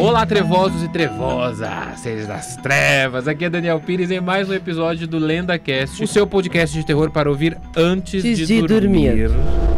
Olá, trevosos e trevosas, seres das trevas. Aqui é Daniel Pires em mais um episódio do Lenda Cast, o seu podcast de terror para ouvir antes de, de dormir. dormir.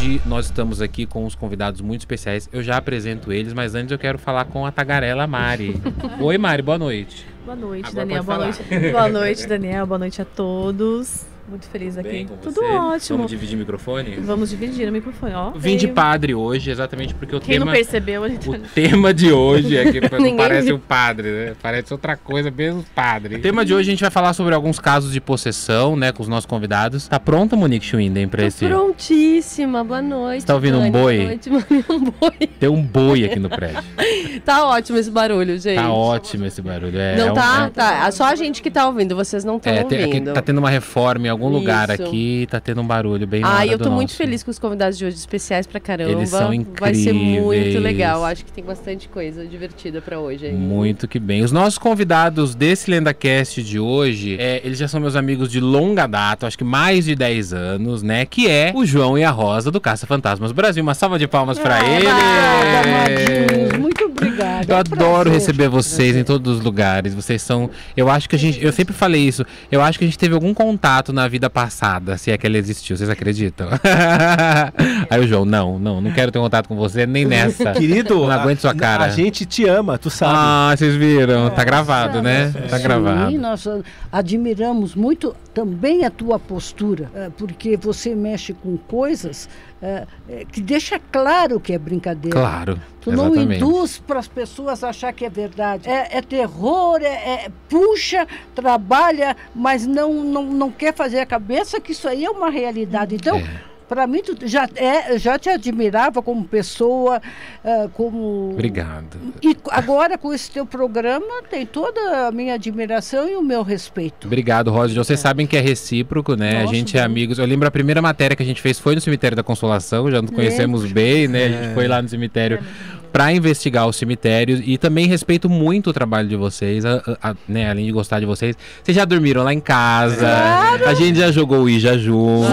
Hoje nós estamos aqui com uns convidados muito especiais. Eu já apresento eles, mas antes eu quero falar com a tagarela Mari. Oi, Mari, boa noite. Boa noite, Agora Daniel. Boa noite. Boa noite, Daniel. Boa noite a todos. Muito feliz aqui. Bem com Tudo você? ótimo. Vamos dividir microfone? Vamos dividir o microfone, ó. Vim de padre hoje, exatamente porque o Quem tema... não percebeu, ele O tá... tema de hoje é que não parece o padre, né? Parece outra coisa, mesmo padre. O tema de hoje a gente vai falar sobre alguns casos de possessão, né, com os nossos convidados. Tá pronta, Monique Schwinden, pra Tô esse... prontíssima, boa noite. Você tá ouvindo um boi? Boa noite, mano, um boi. Tem um boi aqui no prédio. Tá ótimo esse barulho, gente. Tá ótimo esse barulho. É, Não é um- tá? é- Tá. Só a gente que tá ouvindo, vocês não estão É, tem- aqui ouvindo. tá tendo uma reforma em algum lugar Isso. aqui, tá tendo um barulho bem Ah, eu tô muito nosso. feliz com os convidados de hoje, especiais pra caramba. Eles são Vai ser muito incríveis. legal. Acho que tem bastante coisa divertida pra hoje aí. Muito que bem. Os nossos convidados desse LendaCast de hoje, é, eles já são meus amigos de longa data, acho que mais de 10 anos, né? Que é o João e a Rosa do Caça Fantasmas Brasil. Uma salva de palmas pra Amadinhos, eles! muito obrigada. Eu É um adoro prazer. receber vocês em todos os lugares. Vocês são. Eu acho que a gente. Eu sempre falei isso. Eu acho que a gente teve algum contato na vida passada, se é que ela existiu. Vocês acreditam? Aí o João, não, não, não quero ter contato com você nem nessa. Querido, Não aguento sua cara. A gente te ama, tu sabe. Ah, vocês viram? Tá gravado, né? Tá Sim, gravado. nós ah, admiramos muito também a tua postura, ah, porque você mexe com coisas ah, eh, que deixa claro que é brincadeira. Claro. Tu não exatamente. induz para as pessoas achar que é verdade. É, é terror, é, é- puxa, trabalha, mas não, não, não quer fazer a cabeça que isso aí é uma realidade. Então, É. para mim, tu já, é, já te admirava como pessoa, ah, como. Obrigado. E agora, com esse teu programa, tem toda a minha admiração e o meu respeito. Obrigado, Rosa. Vocês sabem que é recíproco, né? a Nossa, gente é bom. amigos. Eu lembro a primeira matéria que a gente fez foi no cemitério da Consolação, já nos conhecemos bem, né? A gente foi lá no cemitério para investigar os cemitérios e também respeito muito o trabalho de vocês, a- a- a- né? Além de gostar de vocês. Vocês já dormiram lá em casa. A gente já jogou o Ija junto.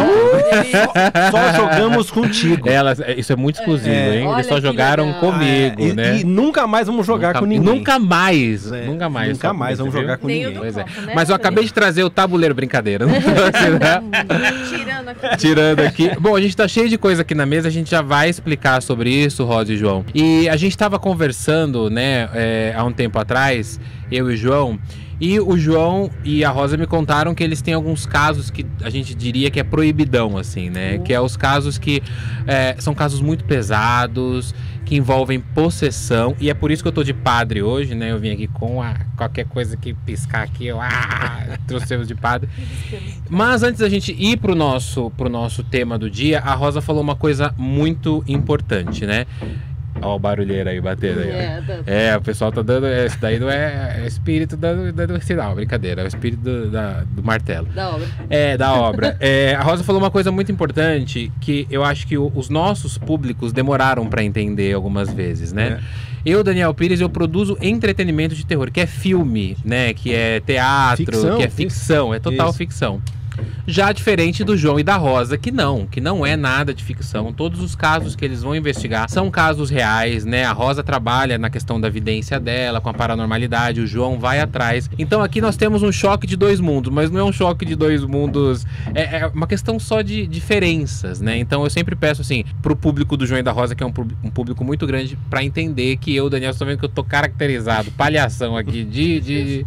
Só jogamos contigo. Elas, é, isso é muito exclusivo, É. hein? Eles só jogaram legal. comigo, É, e, né? e nunca mais vamos jogar nunca, com ninguém. Nunca mais. É, Nunca mais. Nunca só mais vamos jogar com Nem ninguém. eu Pois é. Copo, né? Mas eu acabei de trazer o tabuleiro, brincadeira. Não trouxe, né? Tirando aqui. Tirando aqui. Bom, a gente tá cheio de coisa aqui na mesa, a gente já vai explicar sobre isso, Rosa e João. E a gente tava conversando, né, é, há um tempo atrás, eu e o João. E o João e a Rosa me contaram que eles têm alguns casos que a gente diria que é proibidão, assim, né? Que é os casos que é, são casos muito pesados, que envolvem possessão. E é por isso que eu tô de padre hoje, né? Eu vim aqui com a, qualquer coisa que piscar aqui, eu ah, trouxemos de padre. Mas antes da gente ir pro nosso, pro nosso tema do dia, a Rosa falou uma coisa muito importante, né? Ó o barulheiro aí batendo aí. É, É, o pessoal tá dando. Esse daí não é, é espírito dando, dando sinal, brincadeira. É o espírito do, da- do martelo. da obra. É, da obra. É, a Rosa falou uma coisa muito importante que eu acho que o- os nossos públicos demoraram pra entender algumas vezes, né? Eu, Daniel Pires, eu produzo entretenimento de terror, que é filme, né? Que é teatro, Ficção, que é isso. ficção, é total Isso. ficção. Já diferente do João e da Rosa, que não, que não é nada de ficção. Todos os casos que eles vão investigar são casos reais, né? A Rosa trabalha na questão da vidência dela, com a paranormalidade, o João vai atrás. Então aqui nós temos um choque de dois mundos, mas não é um choque de dois mundos. É, é uma questão só de diferenças, né? Então eu sempre peço assim, pro público do João e da Rosa, que é um, um público muito grande, pra entender que eu, Daniel, estou vendo que eu tô caracterizado, palhação aqui, de. de,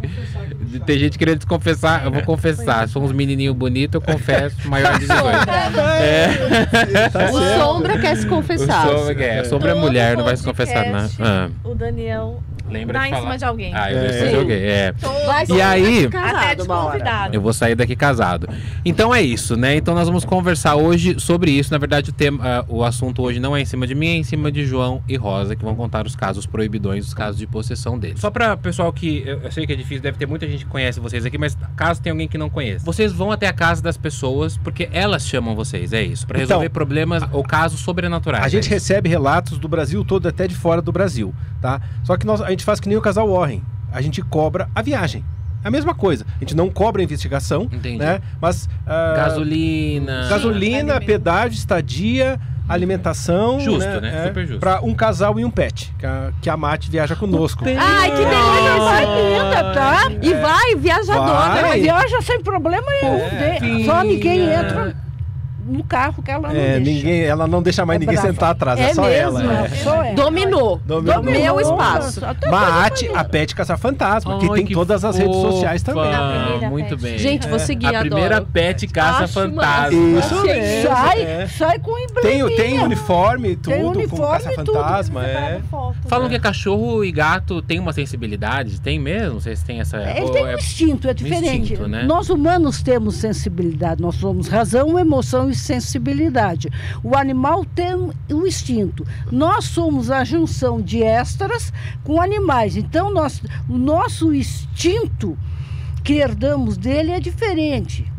de ter gente querendo desconfessar, eu vou confessar. Somos menininho bonito, eu confesso, maior de 18. É. Tá O. Sombra quer se confessar. O sombra, é, sombra é mulher, não vai se confessar nada. Ah, O Daniel lembra dá de em falar. cima de alguém. Ah, eu É. já joguei, é. Vai E aí- casado Até uma hora. Eu vou sair daqui casado. Então é isso, né? Então nós vamos conversar hoje sobre isso. Na verdade, o, tema, ah, o assunto hoje não é em cima de mim, é em cima de João e Rosa, que vão contar os casos proibidões, os casos de possessão deles. Só pra pessoal que. Eu, eu sei que é difícil, deve ter muita gente que conhece vocês aqui, mas caso tenha alguém que não conheça. Vocês vão até a casa das pessoas porque elas chamam vocês, é isso. Pra Então, resolver problemas ou casos sobrenaturais. A gente é isso. recebe relatos do Brasil todo, até de fora do Brasil, tá? Só que nós, a gente faz que nem o casal Warren. A gente cobra a viagem. É a mesma coisa. A gente não cobra a investigação, Entendi. né? Mas ah, Gasolina. gasolina, alimento. pedágio, estadia, alimentação. Justo, né? Super justo. Pra um casal e um pet, que a, que a Mate viaja conosco. Ai, que delícia! Vai linda, tá? E vai, viajadora. Vai. Ela viaja sem problema nenhum. É. Ninguém entra no carro que ela não É, deixa. ninguém, ela não deixa mais É ninguém brava. sentar atrás, é, É só mesmo? ela. é. Só ela. Dominou. Dominou. Meu espaço. Mate, a Pet Caça Fantasma, que tem que todas as redes sociais também. Primeira Muito bem. Gente, vou seguir, a primeira pet caça Acho fantasma. Isso mesmo. sai, é. sai com Tem, embleminha. tem uniforme, tudo, com uniforme caça-fantasma. É. Foto, Falam né? que cachorro e gato tem uma sensibilidade. Tem mesmo? Vocês têm essa. Ele tem é- um instinto, é diferente. né? Nós humanos temos sensibilidade, nós somos razão, emoção e sensibilidade. O animal tem o instinto. Nós somos a junção de extras com animais. Então, nós, o nosso instinto que herdamos dele é diferente.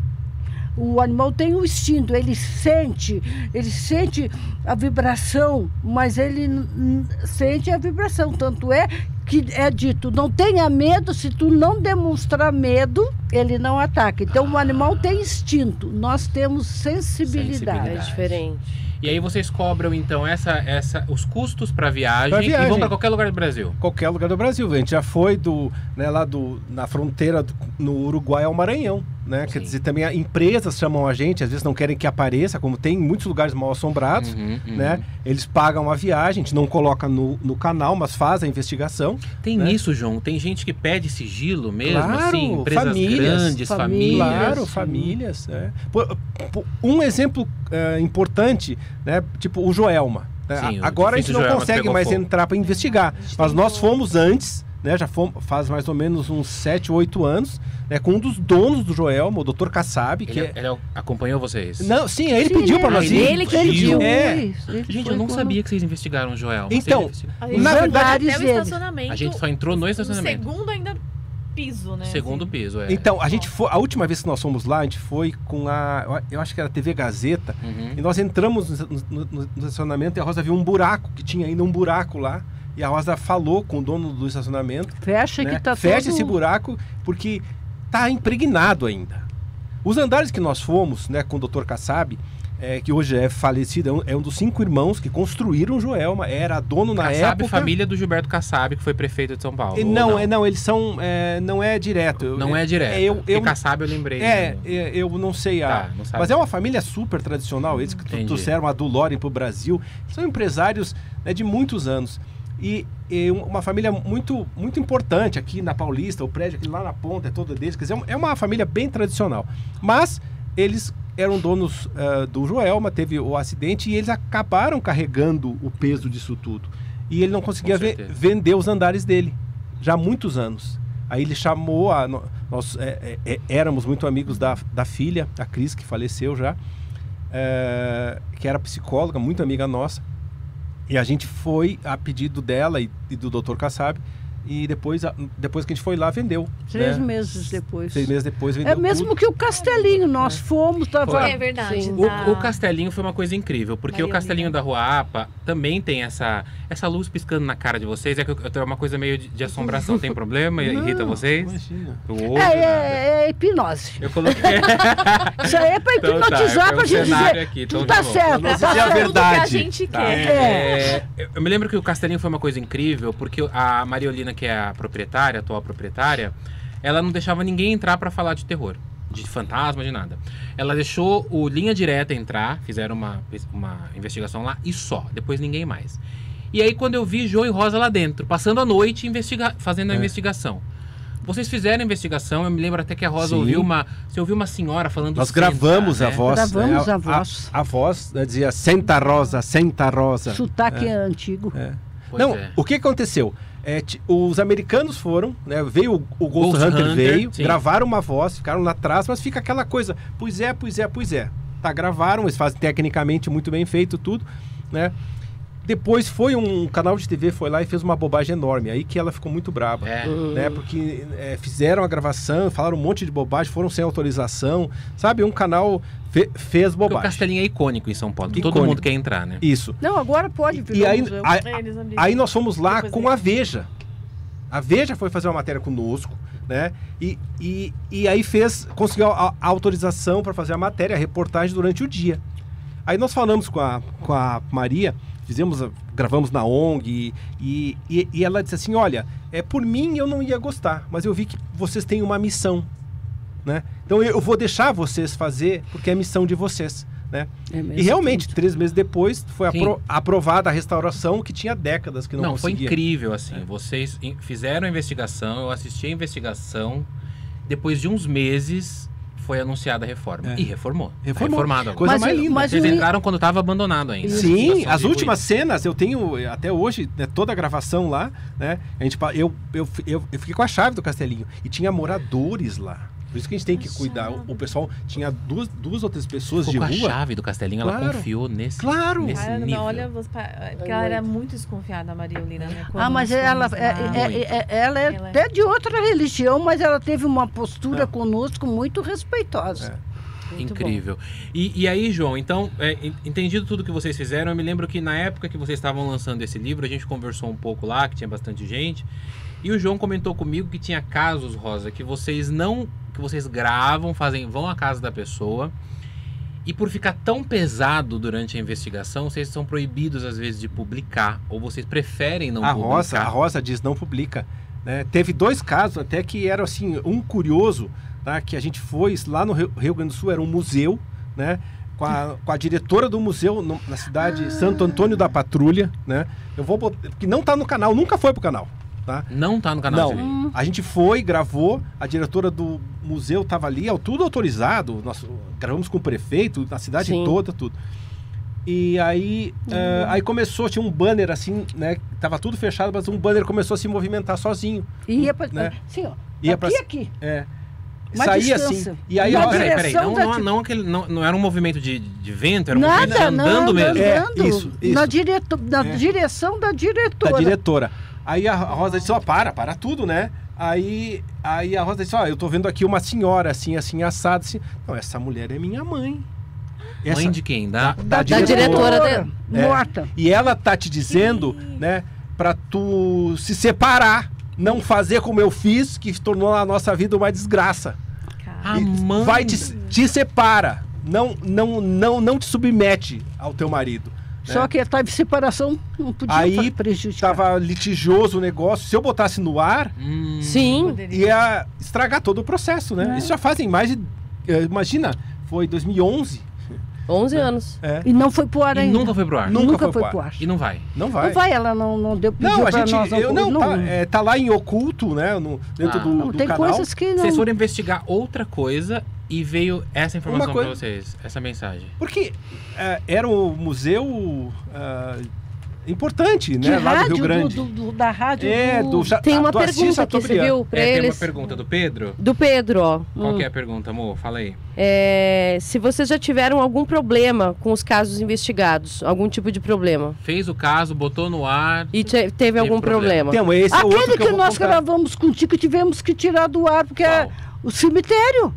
O animal tem o instinto, ele sente, ele sente a vibração, mas ele sente a vibração. Tanto é que é dito, não tenha medo, se tu não demonstrar medo, ele não ataca. Então o animal tem instinto, nós temos sensibilidade. É Sensibilidade. diferente. E aí vocês cobram, então, essa, essa, os custos pra viagem, Pra e viagem. vão pra qualquer lugar do Brasil. Qualquer lugar do Brasil. A gente já foi do, né, lá do, na fronteira do- no Uruguai ao Maranhão. Né? Quer Sim. dizer, também empresas chamam a gente, às vezes não querem que apareça, como tem em muitos lugares mal assombrados. Uhum, uhum. Né? Eles pagam a viagem, a gente não coloca no, no canal, mas faz a investigação. Tem né? isso, João. Tem gente que pede sigilo mesmo, Claro, assim, empresas famílias, grandes, famílias. famílias. Claro, famílias. é. Por- por- um exemplo é, importante, né? Tipo o Joelma. né? Sim, o Agora a gente não consegue mais fogo. entrar para investigar. Mas nós fomos antes, né? Já fomos, faz mais ou menos uns 7, 8 anos, né? Com um dos donos do Joelma, o Dr. Kassab, que Ele, é. ele é- acompanhou vocês? Não, sim, ele Sim, pediu para ele- nós ele- ir. ele que Ele pediu. É. isso, ele Gente, eu não com- sabia que vocês investigaram o Joel. Então, Na verdade- até o estacionamento. A gente só entrou no o estacionamento. segundo ainda piso, né? Segundo assim. piso, é. Então, a gente foi. A última vez que nós fomos lá, a gente foi com a. Eu acho que era a TV Gazeta. Uhum. E nós entramos no- no- no estacionamento e a Rosa viu um buraco, que tinha ainda um buraco lá. E a Rosa falou com o dono do estacionamento, Fecha né? que tá fecha todo... esse buraco porque tá impregnado ainda. Os andares que nós fomos, né, com o Dr. Kassab, é, que hoje é falecido, é um, é um dos cinco irmãos que construíram o Joelma, era dono na Kassab, época. família do Gilberto Kassab, que foi prefeito de São Paulo. E ou não, é, não, eles são. é, não é direto. Não é direto. É, eu, eu, Kassab eu lembrei. é, é, eu não sei a. Tá, não. Mas é uma família super tradicional, eles que Entendi. trouxeram a Dulore para o Brasil. São empresários né, de muitos anos. E, e um- uma família muito, muito importante aqui na Paulista, o prédio aqui lá na ponta é todo deles. Quer dizer, é uma família bem tradicional. Mas eles eram donos ah, do Joelma, teve o acidente e eles acabaram carregando o peso disso tudo. E ele não conseguia vender os andares dele, já há muitos anos. Aí ele chamou a. Nós é, é, é, éramos muito amigos da, da filha, a Cris, que faleceu já, é, que era psicóloga, muito amiga nossa. E a gente foi a pedido dela e, e do Dr. Kassab. E depois, depois que a gente foi lá, vendeu. Três né? meses depois. Seis meses depois vendeu É mesmo tudo. que o Castelinho, nós fomos, tava... Foi. É verdade. Sim. da- O, o Castelinho foi uma coisa incrível, porque Maria o Castelinho Lina. da Rua Apa também tem essa, essa luz piscando na cara de vocês. É que tenho uma coisa meio de, de assombração. Tem problema? Irrita Não, vocês? Imagina. Olho, É, nada. é, é hipnose. Eu coloquei. Isso aí é pra Então tá, hipnotizar, é pra gente dizer, aqui, então tu tá tá bom. certo, tá dizer a Tudo que a verdade. gente Tá. quer. É, eu me lembro que o Castelinho foi uma coisa incrível, porque a Mariolina, que é a proprietária, a atual proprietária, ela não deixava ninguém entrar pra falar de terror, de fantasma, de nada. Ela deixou o Linha Direta entrar, fizeram uma, uma investigação lá e só, depois ninguém mais. E aí quando eu vi João e Rosa lá dentro, passando a noite investiga fazendo a É. investigação. Vocês fizeram a investigação, eu me lembro até que a Rosa Sim. ouviu uma. Você ouviu uma senhora falando Nós senta, gravamos a né? voz. Gravamos né? a voz. A, a voz né, dizia Senta Rosa, Senta Rosa. Sotaque é. antigo. É. Não, é. o que aconteceu? É, os americanos foram, né, veio o, o Ghost, Ghost Hunter, Hunter, veio, sim. gravaram uma voz, ficaram lá atrás, mas fica aquela coisa, pois é, pois é, pois é. Tá, gravaram, eles fazem tecnicamente muito bem feito tudo, né? Depois foi um canal de TV, foi lá e fez uma bobagem enorme, aí que ela ficou muito brava. É. Né, porque é, fizeram a gravação, falaram um monte de bobagem, foram sem autorização, sabe? Um canal fe- fez Porque o bobagem. Castelinho é icônico em São Paulo. Todo Icônico. mundo quer entrar, né? Isso. Não, agora pode E aí, a- eles abriram. Aí nós fomos lá Depois com a Veja. A Veja foi fazer uma matéria conosco, né? E, e, e aí fez, conseguiu a, a autorização para fazer a matéria, a reportagem durante o dia. Aí nós falamos com a, com a Maria, fizemos, a- gravamos na ONG e, e, e ela disse assim, olha, é por mim eu não ia gostar, mas eu vi que vocês têm uma missão, né? Então eu, vou deixar vocês fazer porque é missão de vocês, né? É E realmente, tudo. três meses depois, foi apro- aprovada a restauração que tinha décadas que não, Não, foi conseguia. incrível, assim. É. Vocês fizeram a investigação, eu assisti a investigação. Depois de uns meses, foi anunciada a reforma. É. E reformou. Tá Reformou. reformado agora. Coisa Mas mais eu- linda. mas eu- entraram quando estava abandonado ainda. Sim, as últimas ruína. cenas eu tenho até hoje, né, toda a gravação lá, né? A gente, eu, eu, eu, eu fiquei com a chave do castelinho e tinha moradores lá. Por isso que a gente tem que cuidar. O, pessoal tinha duas, duas ou três pessoas Ficou com de a rua. chave do Castelinho, ela Claro. confiou nesse, Claro. nesse Ah, nível. não, olha, porque ela era muito desconfiada, a Maria Eulina, né? Quando Ah, mas ela, é, é- Muito. é- ela é Ela é- até de outra religião, mas ela teve uma postura É. conosco muito respeitosa. Muito Incrível. E, e aí, João, então, é, en- entendido tudo que vocês fizeram, eu me lembro que na época que vocês estavam lançando esse livro, a gente conversou um pouco lá, que tinha bastante gente, e o João comentou comigo que tinha casos, Rosa, que vocês não. Que vocês gravam, fazem, vão à casa da pessoa. E por ficar tão pesado durante a investigação, vocês são proibidos às vezes de publicar, ou vocês preferem não a publicar. Rosa, a Rosa diz não publica. né? Teve dois casos até que eram assim, um curioso, tá? que a gente foi lá no Rio Grande do Sul, era um museu, né? Com a, com a diretora do museu no- na cidade Santo Antônio da Patrulha, né? Eu vou botar, que não tá no canal, nunca foi pro canal, tá? Não tá no canal Não. dele. Hum, A gente foi, gravou, a diretora do museu estava ali, ó, tudo autorizado. Nós gravamos com o prefeito, na cidade Sim. toda, tudo. E aí, eh, aí começou, tinha um banner assim, né? Tava tudo fechado, mas um banner começou a se movimentar sozinho. E ia pra, Né? Sim, ó. Ia aqui, pra- aqui. É. Uma Saía distância. assim. E aí, ó, Peraí, peraí, não, não, não, aquele, não, não era um movimento de, de vento, era um Nada, movimento de não, andando mesmo. É, andando. isso, isso. Na, direto, na É. direção da da diretora. Aí a Rosa disse, ó, para, para tudo, né? Aí, aí a Rosa disse, ó, eu tô vendo aqui uma senhora assim, assim, assada, assim. Não, essa mulher é minha mãe. Essa, Mãe de quem? Da, da, Da diretora diretora, dele. É. Morta. E ela tá te dizendo, né, pra tu se separar, não fazer como eu fiz, que tornou a nossa vida uma desgraça. Vai te, te separa, não, não, não, não te submete ao teu marido. Né? Só que estava em separação, não podia Aí prejudicar. Tava litigioso o negócio. Se eu botasse no ar, Hum, Sim. poderia- ia estragar todo o processo, né? É. Isso já fazem mais de. eh, Imagina, foi 2011. 11 anos. É, E não foi pro ar E ainda. nunca foi pro ar. Nunca Nunca, foi foi pro pro ar. E não vai. não vai. Não vai, ela não, não deu Não, a gente. nós. eu, não, não, tá, é, tá lá em oculto, né? no- dentro Ah. do, não, do tem canal. coisas que não. Vocês foram investigar outra coisa e veio essa informação coisa- vocês, essa mensagem. Porque eh, era um museu ah, importante, de né? Lá do rádio, Rio Grande. do- do- da rádio. é, do, Ja- Tem uma do pergunta aqui, você viu? Pra É, tem uma eles. pergunta do Pedro. Do Pedro, ó. Qual Hum. que é a pergunta, amor? Fala aí. É, se vocês já tiveram algum problema com os casos investigados, algum tipo de problema. Fez o caso, botou no ar. E te- teve algum problema. problema. Então, esse é outro Aquele que, que, eu vou nós contar. gravamos contigo tivemos que tirar do ar, porque é Qual? o cemitério.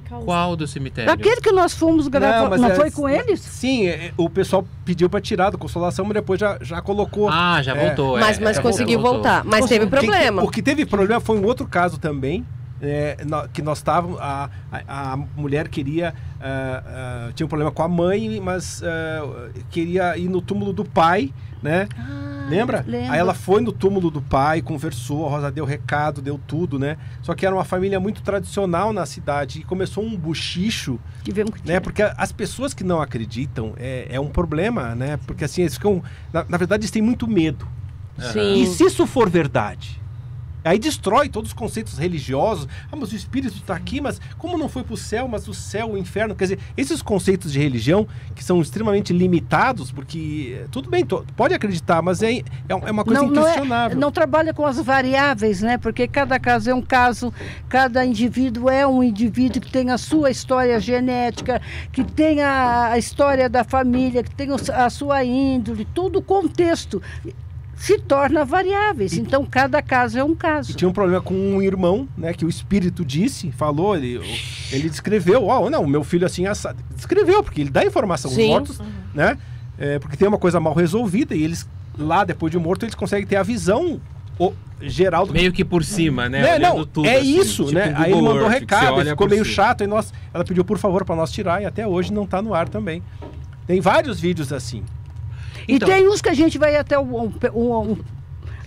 Causou. Qual do cemitério? Aquele que nós fomos gravar. Não, mas é- foi com eles? Sim, é, o pessoal pediu pra tirar do Consolação, mas depois já, já colocou. Ah, já É. voltou. é, Mas, mas já conseguiu voltou. voltar. Mas Nossa, teve Quem- problema. o que teve problema foi um outro caso também. é, no- que nós estávamos. A, a, a mulher queria. ah, ah, tinha um problema com a mãe, mas ah, queria ir no túmulo do pai, né? Lembra? lembro. Aí ela foi no túmulo do pai, conversou, a Rosa deu recado, deu tudo, né? Só que era uma família muito tradicional na cidade e começou um buchicho Tivemos que né? Porque as pessoas que não acreditam é, é um problema, né? Porque assim, eles ficam. Na, na verdade, eles têm muito medo. Sim. E se isso for verdade? Aí destrói todos os conceitos religiosos. Ah, mas o espírito está aqui, mas como não foi para o céu, mas o céu, o inferno? Quer dizer, esses conceitos de religião que são extremamente limitados, porque eh, tudo bem, pode acreditar, mas é, é é uma coisa não, não, é, inquestionável. não trabalha com as variáveis, né? Porque cada caso é um caso, cada indivíduo é um indivíduo que tem a sua história genética, que tem a, a história da família, que tem a sua índole, todo o contexto se torna variáveis. Então, cada caso é um E caso. tinha um problema com um irmão, né? Que o espírito disse, falou, ele, ele descreveu, ó, não, meu filho assim, assado. Descreveu, porque ele dá informação. Os Sim. mortos, né? é, porque tem uma coisa mal resolvida e eles, lá, depois de morto, eles conseguem ter a visão o Geraldo Meio que por cima, né? Né, não, tudo, é assim, isso, tipo né? Aí ele mandou Earth, recado, ficou meio cima. chato, e nós, ela pediu por favor pra nós tirar e até hoje não tá no ar também. Tem vários vídeos assim. Então- E tem uns que a gente vai até um, um- um- um-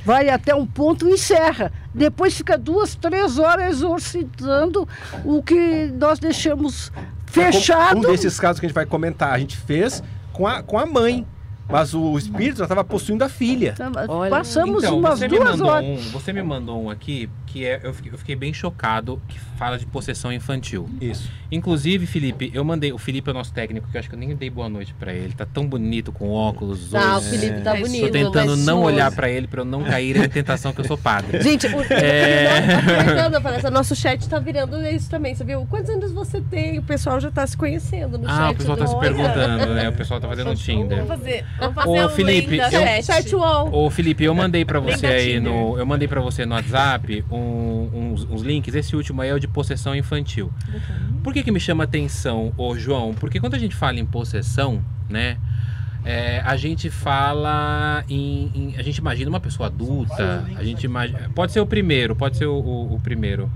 vai até um ponto e encerra. Depois fica duas, três horas exorcitando o que nós deixamos fechado. Um desses casos que a gente vai comentar, a gente fez com a, com a mãe. Mas o espírito já estava possuindo a filha. Olha, Passamos Então, umas duas horas. um, você me mandou um aqui que é, eu, fiquei, eu fiquei bem chocado, que fala de possessão infantil. Isso. Inclusive, Felipe, eu mandei. O Felipe é o nosso técnico, que eu acho que eu nem dei boa noite pra ele. Tá tão bonito com óculos. Tá, o hoje. Felipe tá É. bonito. Tô tentando não olhar pra ele pra eu não cair na tentação que eu sou padre. Gente, o, É. Parece, nosso chat tá virando isso também, você viu? Quantos anos você tem? O pessoal já tá se conhecendo no chat. Ah, o pessoal tá se perguntando, né? O pessoal tá fazendo um Tinder. Vamos fazer, vamos fazer Ô, um Felipe, eu- chat. Chat wall. Ô Felipe, eu mandei pra Link você aí no. Eu mandei pra você no WhatsApp um- uns, uns links. Esse último aí é o de possessão infantil. Por que, que me chama atenção, ô João? Porque quando a gente fala em possessão, né? é, a gente fala em, em- A gente imagina uma pessoa adulta. A gente imagina. Pode ser o primeiro, pode ser o, o- o primeiro.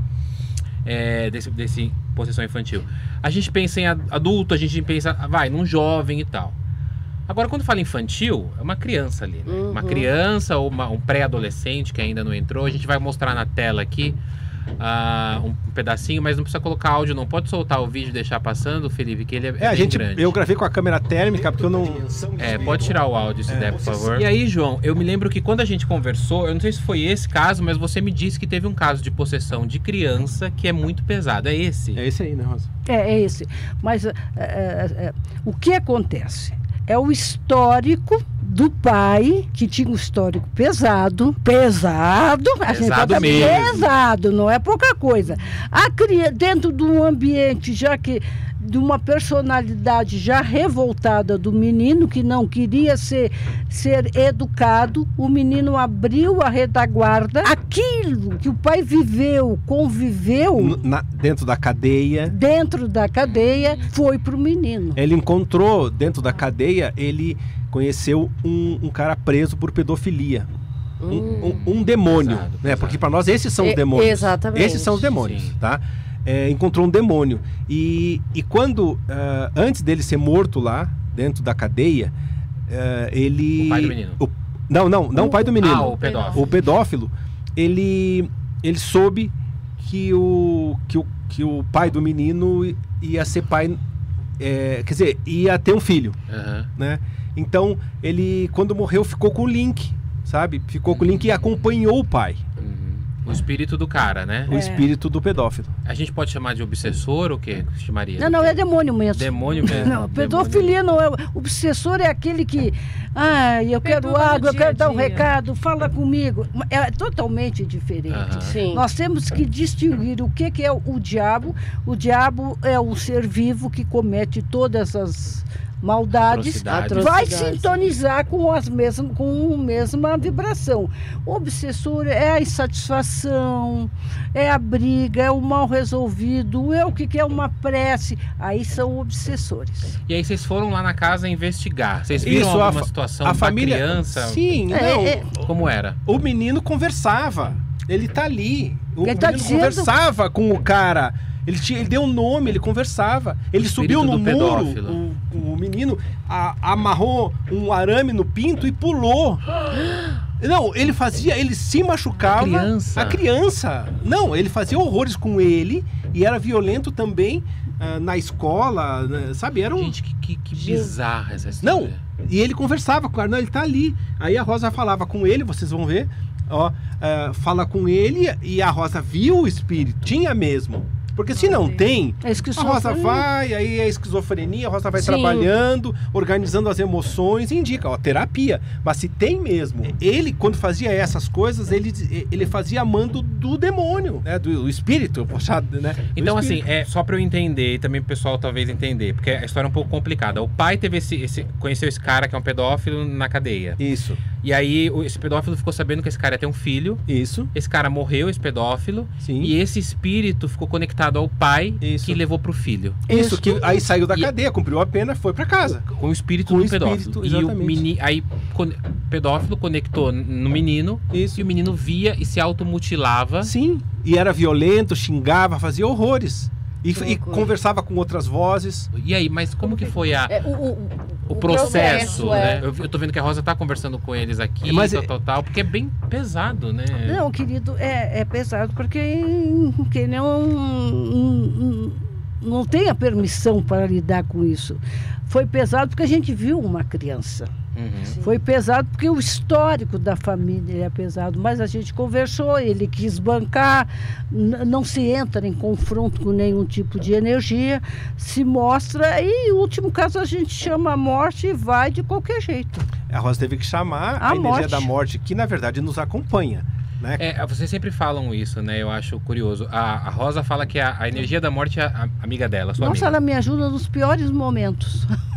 é, desse, desse possessão infantil. A gente pensa em ad- adulto, a gente pensa, vai, num jovem e tal. Agora, quando fala infantil, é uma criança ali, né? Uhum. Uma criança ou uma- um pré-adolescente que ainda não entrou. A gente vai mostrar na tela aqui ah, um pedacinho, mas não precisa colocar áudio, não. Pode soltar o vídeo e deixar passando, Felipe, que ele é, É, a gente, grande. eu gravei com a câmera térmica porque eu não. É, pode tirar o áudio se der, por favor. E aí, João, eu me lembro que quando a gente conversou, eu não sei se foi esse caso, mas você me disse que teve um caso de possessão de criança que é muito pesado. É esse? É esse aí, né, Rosa? É, é esse. Mas é, é, é, o que acontece? É o histórico do pai, que tinha um histórico pesado, pesado, a gente Pesado bota mesmo. pesado, não é pouca coisa. A cria, dentro de um ambiente já que de uma personalidade já revoltada do menino que não queria ser ser educado, o menino abriu a retaguarda, aquilo que o pai viveu, conviveu na- dentro da cadeia. dentro da cadeia foi pro menino. Ele encontrou dentro da cadeia, ele conheceu um, um cara preso por pedofilia. Um, um- um demônio. Pesado, né? pesado. Porque para nós esses são os E- demônios. exatamente. Esses são os demônios, Sim. tá? É, encontrou um demônio. E, e quando, ah, antes dele ser morto lá, dentro da cadeia, ah, ele. O pai do menino. o- não, não, não o pai do menino. Ah, o pedófilo. O pedófilo, ele, ele soube que o, que, o, que o pai do menino ia ser pai. é, quer dizer, ia ter um filho, Aham. né? Então, ele, quando morreu, ficou com o link, sabe? Ficou com o link e acompanhou o pai, Uhum. O espírito do cara, né? o É. espírito do pedófilo. A gente pode chamar de obsessor ou o quê? Chamaria? Não, não, é demônio mesmo. Demônio mesmo. Não, pedofilia não é. O obsessor é aquele que. Ah, eu quero Perturba no água, eu dia a quero dar um dia. recado, fala comigo. É totalmente diferente. Aham. Sim. Nós temos que distinguir o que, que é o diabo. O diabo é um ser vivo que comete todas as maldades. Atrocidades. Vai Atrocidades. sintonizar com, as mesmas, com a mesma vibração. O obsessor é a insatisfação, é a briga, é o mal resolvido, é o que quer uma prece. Aí são obsessores. E aí vocês foram lá na casa investigar. Vocês viram Isso, a alguma fa- situação a família. criança? Sim, É, não. é. Como era? O menino conversava. Ele tá ali. O Ele tá menino dizendo- conversava com o cara. Ele, tinha, ele deu um nome, ele conversava. Ele Espírito subiu no muro. pedófilo. O, menino a- amarrou um arame no pinto e pulou. Não, ele fazia, ele se machucava. A criança? A criança. Não, ele fazia horrores com ele e era violento também ah, na escola, né, sabe? Era um. Gente, que, que, que bizarra essa Não, história. e ele conversava com o não, ele tá ali. Aí a Rosa falava com ele, vocês vão ver, ó, ah, fala com ele e a Rosa viu o espírito, tinha mesmo. Porque se não tem, É a Rosa esquizofrenia. vai, aí é esquizofrenia, a Rosa vai Sim. trabalhando, organizando as emoções, indica, ó, terapia. Mas se tem mesmo, ele, quando fazia essas coisas, ele, ele fazia amando do demônio, né? Do, do espírito, poxa, né? do Então, espírito. assim, é só pra eu entender e também pro pessoal talvez entender, porque a história é um pouco complicada. O pai teve esse, esse- conheceu esse cara que é um pedófilo na cadeia. Isso. E aí o- esse pedófilo ficou sabendo que esse cara ia ter um filho. Isso, Esse cara morreu, esse pedófilo. sim. E esse espírito ficou conectado ao pai Isso. que levou pro filho. Isso, que aí saiu da E- cadeia, cumpriu a pena, foi pra casa. Com o espírito Com do o espírito, pedófilo. e o exatamente. meni, aí con- o pedófilo conectou no menino. Isso. E o menino via e se automutilava. Sim, e era violento, xingava, fazia horrores. E, e conversava com outras vozes. E aí, mas como que foi a, É, o, o- o o processo, processo, é. né? Eu, eu tô vendo que a Rosa tá conversando com eles aqui, Mas tal, é- tal, tal, porque é bem pesado, né? Não, querido, é, é pesado porque quem não, não, não tem a permissão para lidar com isso. Foi pesado porque a gente viu uma criança. Uhum. Foi pesado porque o histórico da família é pesado, mas a gente conversou, ele quis bancar, não se entra em confronto com nenhum tipo de energia, se mostra e, em último caso, a gente chama a morte e vai de qualquer jeito. A Rosa teve que chamar a, A energia morte. da morte, que na verdade nos acompanha. Né? É, vocês sempre falam isso, né? Eu acho curioso. A, a Rosa fala que a, a energia da morte é a, a amiga dela, sua Nossa, amiga. ela me ajuda nos piores momentos.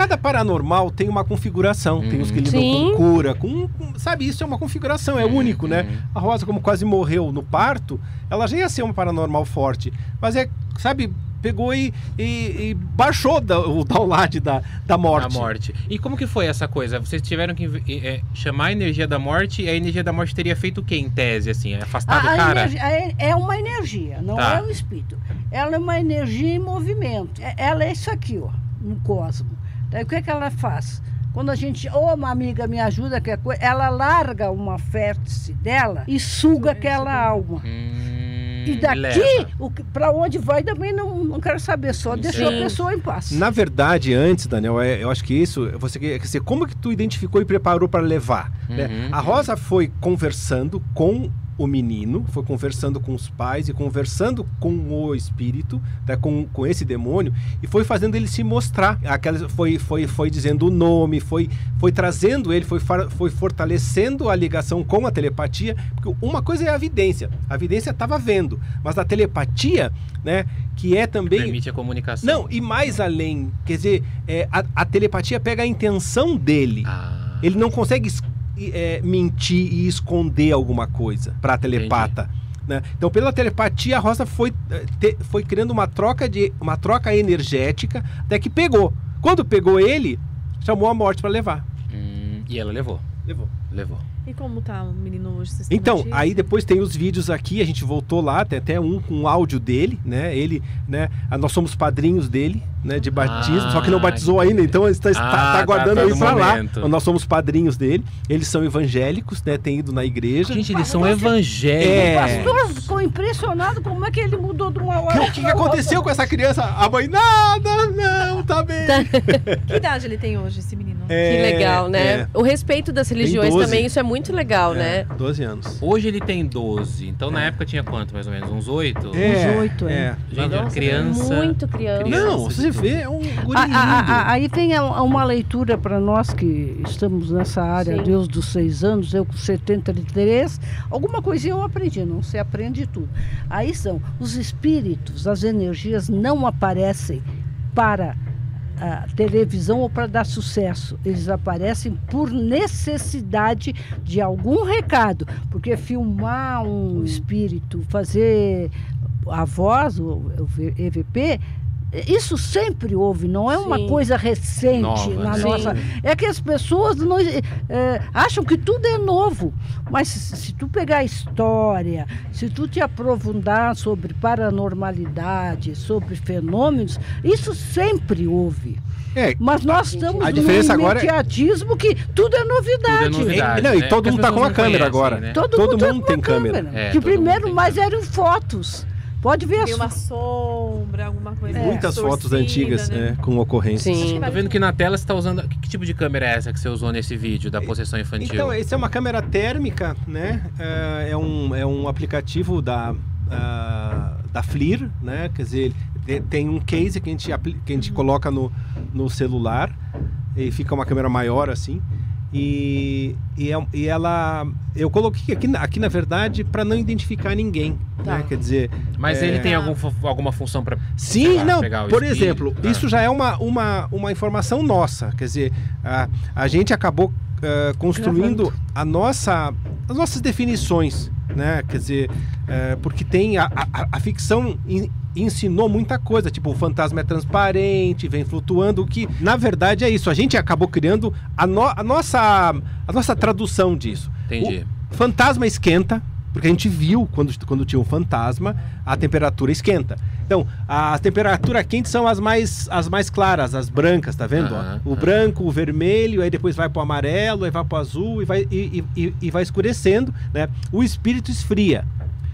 Cada paranormal tem uma configuração. Tem os que lidam Sim. com cura, com, com- Sabe, isso é uma configuração, é Uhum, único, né? uhum. A Rosa, como quase morreu no parto, ela já ia ser uma paranormal forte. Mas é, sabe, pegou e, e- e baixou da- o download da, da morte. A morte. E como que foi essa coisa? Vocês tiveram que é, chamar a energia da morte e a energia da morte teria feito o quê, em tese, assim? Afastado A- a o cara? energia- é- é uma energia, não Tá. é um espírito. Ela é uma energia em movimento. É- Ela é isso aqui, ó, no cosmo. Daí o que, é que ela faz? Quando a gente, ou uma amiga me ajuda, que coisa, ela larga uma vértice dela e suga aquela alma. Hum, E daqui, para onde vai também não, não quero saber, só deixa a pessoa em paz. Na verdade, antes, Daniel, é- eu acho que isso, você quer dizer, como que tu identificou e preparou para levar? né? Uhum. A Rosa foi conversando com o menino, foi conversando com os pais e conversando com o espírito, né, com, com esse demônio, e foi fazendo ele se mostrar. Aquela, foi, foi, foi dizendo o nome, foi, foi trazendo ele, foi, foi fortalecendo a ligação com a telepatia, porque uma coisa é a evidência, a evidência estava vendo, mas a telepatia, né, que é também Permite a comunicação. não, e mais além, quer dizer, é, a, a telepatia pega a intenção dele. Ah, Ele não consegue é, mentir e esconder alguma coisa para telepata. Né? Então, pela telepatia, a Rosa foi, eh, te- foi criando uma troca, de, uma troca energética até que pegou. Quando pegou ele, chamou a morte para levar. hum, e ela levou. Levou. Levou. E como tá o menino hoje? Então, aí depois tem os vídeos aqui, a gente voltou lá, tem até um com áudio dele, né? Ele, né? ah, Nós somos padrinhos dele, né? De batismo, Ah, só que não batizou ainda, então está, está, Ah, tá tá, aguardando tá aí no pra lá. Nós somos padrinhos dele, eles são evangélicos, né? Tem ido na igreja. Gente, eles são É. evangélicos. O pastor ficou impressionado como é que ele mudou de uma hora Que- O que, que aconteceu com essa criança? A mãe, nada, não, tá bem. Que idade ele tem hoje, esse menino? Que É, legal, né? é, O respeito das religiões 12. também, isso é muito legal, né? é, 12 anos. Hoje ele tem 12. Então na época tinha quanto, mais ou menos? Uns 8? É, oito, é. é. Gente, Nossa, criança. Muito criança. criança. Não, você vê, é um guri A- a- a- lindo. aí vem a- uma leitura para nós que estamos nessa área, Sim. Deus dos seis anos, eu com 73, alguma coisinha eu aprendi, não se aprende tudo. Aí são os espíritos, as energias não aparecem para a televisão ou para dar sucesso. Eles aparecem por necessidade de algum recado, porque filmar um espírito, fazer a voz, o, o EVP, isso sempre houve, não é uma Sim. coisa recente Nova, na né? nossa. Sim. É que as pessoas não, eh, acham que tudo é novo, mas se, se tu pegar a história, se tu te aprofundar sobre paranormalidade, sobre fenômenos, isso sempre houve. É, Mas nós estamos A diferença num agora é- imediatismo que tudo é novidade. Tudo é novidade. não, e né? todo Porque as mundo tá com uma não câmera conhecem, agora. né? Todo, Todo mundo, mundo tem tem uma câmera. É, que todo primeiro mais câmera. eram fotos. Pode ver Tem uma sombra, alguma coisa. Muitas fotos torcida, antigas né? né, com ocorrências. Sim. Tô vendo que na tela você tá usando. Que, que tipo de câmera é essa que você usou nesse vídeo da possessão infantil? Então, esse é uma câmera térmica, né? É, é um, é um aplicativo da, ah, da FLIR, né? Quer dizer, te- tem um case que a gente, que a gente coloca no, no celular e fica uma câmera maior assim. E, e, é- e ela. Eu coloquei aqui, na- aqui na verdade, para não identificar ninguém. Tá. Né? Quer dizer, Mas É. ele tem algum, alguma função pra. Sim, lá, não. pegar o Por espírito, exemplo, ah. isso já é uma, uma, uma informação nossa. Quer dizer, a, a gente acabou eh, construindo a nossa, as nossas definições, né? Quer dizer, eh, porque tem a, a- a ficção en- ensinou muita coisa, tipo o fantasma é transparente, vem flutuando, o que na verdade é isso. A gente acabou criando a, no- a nossa a nossa tradução disso. Entendi. O fantasma esquenta, porque a gente viu quando, quando tinha um fantasma, a temperatura esquenta. Então, as temperaturas quentes são as mais, as mais claras, as brancas, tá vendo? Aham, o aham. branco, o vermelho, aí depois vai pro amarelo, aí vai pro azul e vai, e- e- e vai escurecendo, né? O espírito esfria.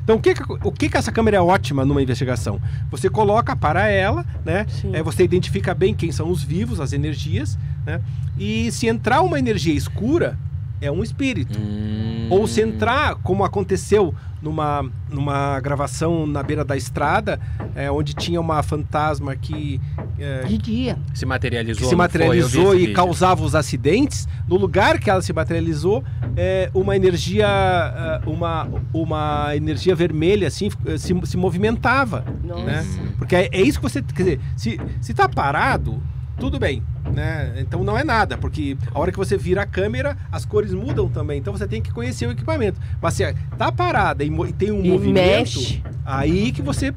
Então, o que, o que, que essa câmera é ótima numa investigação? Você coloca para ela, né? É, você identifica bem quem são os vivos, as energias, né? E se entrar uma energia escura, é um espírito. Hum. Ou se entrar, como aconteceu numa, numa gravação na beira da estrada, é, onde tinha uma fantasma que, é, De dia. Se materializou. que se foi? Materializou esse e causava os acidentes, no lugar que ela se materializou, é, uma energia é, uma, uma energia vermelha assim se, se movimentava. Nossa. Né? Porque é, é isso que você. Quer dizer, se, se tá parado, tudo bem. Né? Então não é nada, porque a hora que você vira a câmera, as cores mudam também. Então você tem que conhecer o equipamento. Mas se tá parada e, e tem um E movimento, mexe. aí que você.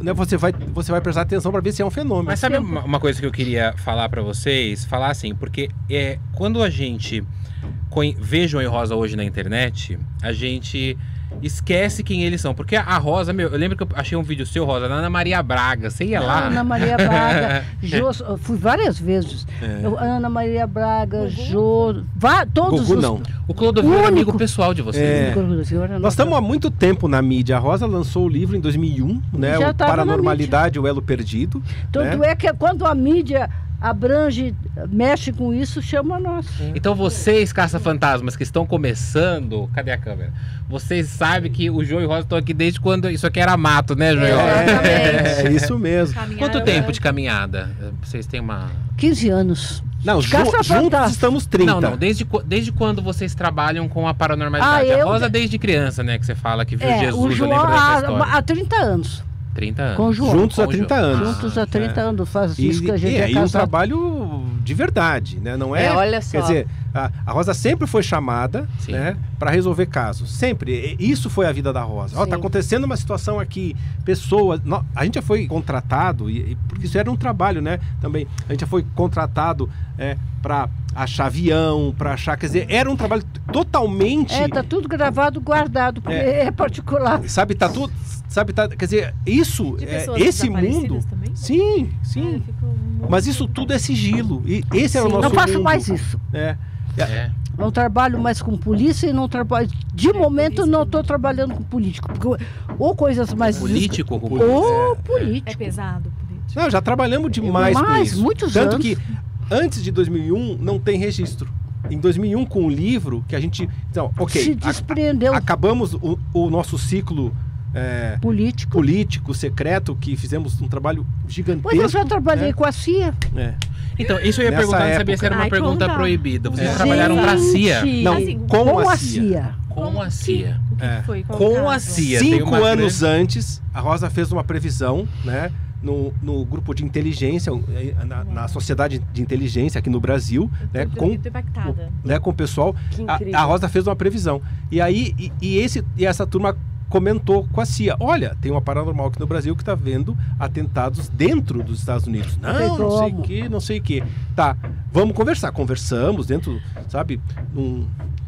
Né, você, vai, você vai prestar atenção para ver se é um fenômeno. Mas sabe uma, uma coisa que eu queria falar pra vocês? Falar assim, porque é, quando a gente João e Rosa hoje na internet, a gente esquece quem eles são. Porque a Rosa, meu, eu lembro que eu achei um vídeo seu, Rosa, da Ana Maria Braga. Você ia lá? Ana Maria Braga, Jô, fui várias vezes. É. Eu- Ana Maria Braga, Jô, vá, todos Gugu os. não. O Clodovil era amigo Único. pessoal de vocês. É. né? Nós estamos há muito tempo na mídia. A Rosa lançou o livro em 2001, né? Já o Paranormalidade, o Elo Perdido. Tanto né? é que quando a mídia abrange, mexe com isso, chama nós. Então vocês, caça-fantasmas, que estão começando... Cadê a câmera? Vocês sabem que o João e o Rosa estão aqui desde quando isso aqui era mato, né, João e Rosa? Exatamente. É, isso mesmo. Caminhar Quanto tempo de caminhada? Vocês têm uma... 15 anos. Não, ju juntos estamos 30. Não, não. Desde, desde quando vocês trabalham com a paranormalidade? Ah, a eu- Rosa desde criança, né? Que você fala que viu É, Jesus, o eu João lembro dessa há, história. há 30 anos. 30 anos. Com João. Juntos há Com o 30 João. anos. Juntos há 30 anos, faz E, isso que a gente e é aí um trabalho de verdade, né? Não é. É, olha só. Quer dizer, a, a Rosa sempre foi chamada, Sim. né, para resolver casos. Sempre. Isso foi a vida da Rosa. Ó, Sim. tá acontecendo uma situação aqui, pessoas. nó- a gente já foi contratado e, e- porque isso era um trabalho, né? Também a gente já foi contratado é, para achar avião, para achar, quer dizer, era um trabalho totalmente. É, tá tudo gravado, guardado, porque é, particular. Sabe, tá tudo. Sabe, tá. Quer dizer, isso, De é, esse mundo. também? Sim, sim. muito Mas isso tudo é sigilo. E esse era o Sim. nosso Não faço mundo. mais isso. É. É. Não trabalho mais com polícia e não trabalho. De momento, polícia não estou trabalhando com político. Porque, ou coisas mais. Político? Ou É, político. É pesado, político. Não, já trabalhamos demais com Mais, isso. muitos Tanto anos. que antes de 2001 não tem registro. Em 2001 com o livro que a gente, então, OK. Se a- desprendeu acabamos o, o nosso ciclo é, político. político secreto que fizemos um trabalho gigantesco. Pois eu já trabalhei né? com a CIA. É. Então, isso eu ia Nessa perguntar, não sabia época. se era uma Ai, pergunta conta. proibida. Vocês É. trabalharam pra CIA. Gente. Não, Assim, com, com a a CIA. CIA. Com a CIA. O que É. foi? Com a CIA. Cinco anos antes, a Rosa fez uma previsão, né? No, no grupo de inteligência, eh, na, na sociedade de inteligência aqui no Brasil, né? Com, impactada. né, com o pessoal. A, a Rosa fez uma previsão. E aí, e, e esse, e essa turma comentou com a CIA: olha, tem uma paranormal aqui no Brasil que está vendo atentados dentro dos Estados Unidos. Não, não sei o que, não sei o que. Tá, vamos conversar. Conversamos dentro, sabe, num.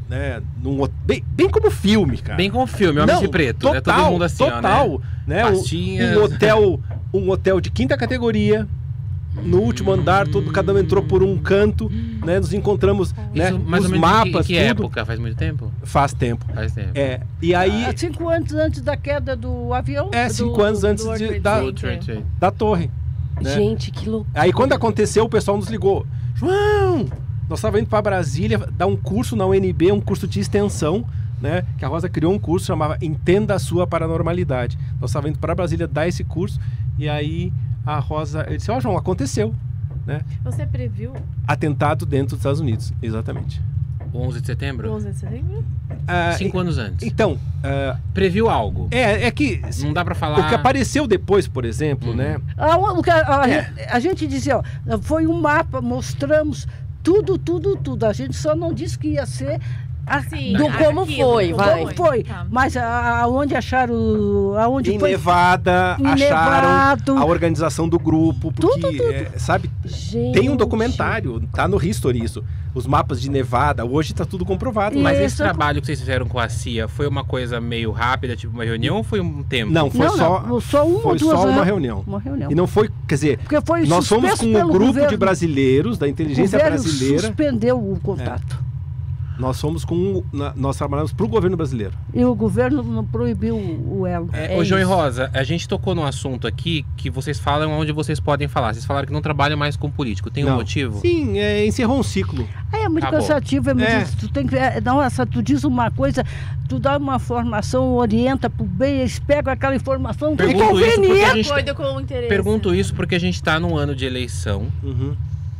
Né, num, bem, bem como filme, cara. Bem com o filme, Homem Não, de Preto. Total, né? Todo mundo assim, ó, total, né? né? Um-. Um, hotel, um hotel de quinta categoria. No último andar, todo, cada um entrou por um canto, né? Nos encontramos, né? Isso, mais Os ou menos em que- mapas, em que, tudo. época? Faz muito tempo? Faz tempo. Faz tempo. É, e aí, Há cinco anos antes da queda do avião. é do- cinco anos do antes World de- da, da torre. né? Gente, que loucura. Aí quando aconteceu, o pessoal nos ligou. João, nós estávamos indo para Brasília dar um curso na UNB, um curso de extensão, né? Que a Rosa criou um curso chamava Entenda a Sua Paranormalidade. Nós estávamos indo para Brasília dar esse curso e aí a Rosa ele disse: Ó, João, aconteceu, né? Você previu Atentado dentro dos Estados Unidos, exatamente. 11 de setembro? 11 de setembro? Ah, Cinco anos antes. Então, ah, Previu algo. é, é que Não dá pra falar. o que apareceu depois, por exemplo, Uhum. né? A, o que a- a- É. a gente dizia, ó, foi um mapa, mostramos Tudo, tudo, tudo. A gente só não disse que ia ser Assim, Do como foi, vai. como foi. Tá. Mas a- aonde acharam. Aonde Em foi. Nevada, Em acharam Nevado. a organização do grupo, porque, Tudo, tudo. é, sabe, Gente. tem um documentário, tá no History isso. Os mapas de Nevada, hoje tá tudo comprovado. Lá. Mas esse Isso. trabalho que vocês fizeram com a CIA foi uma coisa meio rápida, tipo uma reunião, ou foi um tempo? Não, foi Não, só, não, só uma foi duas só uma reuniões. reunião. Uma reunião. E não foi, quer dizer, Porque foi nós fomos com um grupo governo. de brasileiros, da inteligência brasileira. suspendeu o contato. Nós fomos com um- na- nós trabalhamos para o governo brasileiro. E o governo não proibiu o o elo. É, É ô, João e. Rosa, a gente tocou num assunto aqui que vocês falam onde vocês podem falar. Vocês falaram que não trabalham mais com político. Tem um Não. motivo? Sim, é, encerrou um ciclo. Aí é muito Acabou. cansativo, é muito, É. tu tem que é, nossa, tu diz uma coisa, tu dá uma formação, orienta pro bem, eles pegam aquela informação que é Pergunto isso porque a gente o. Pergunto isso porque a gente tá num ano de eleição. Uhum.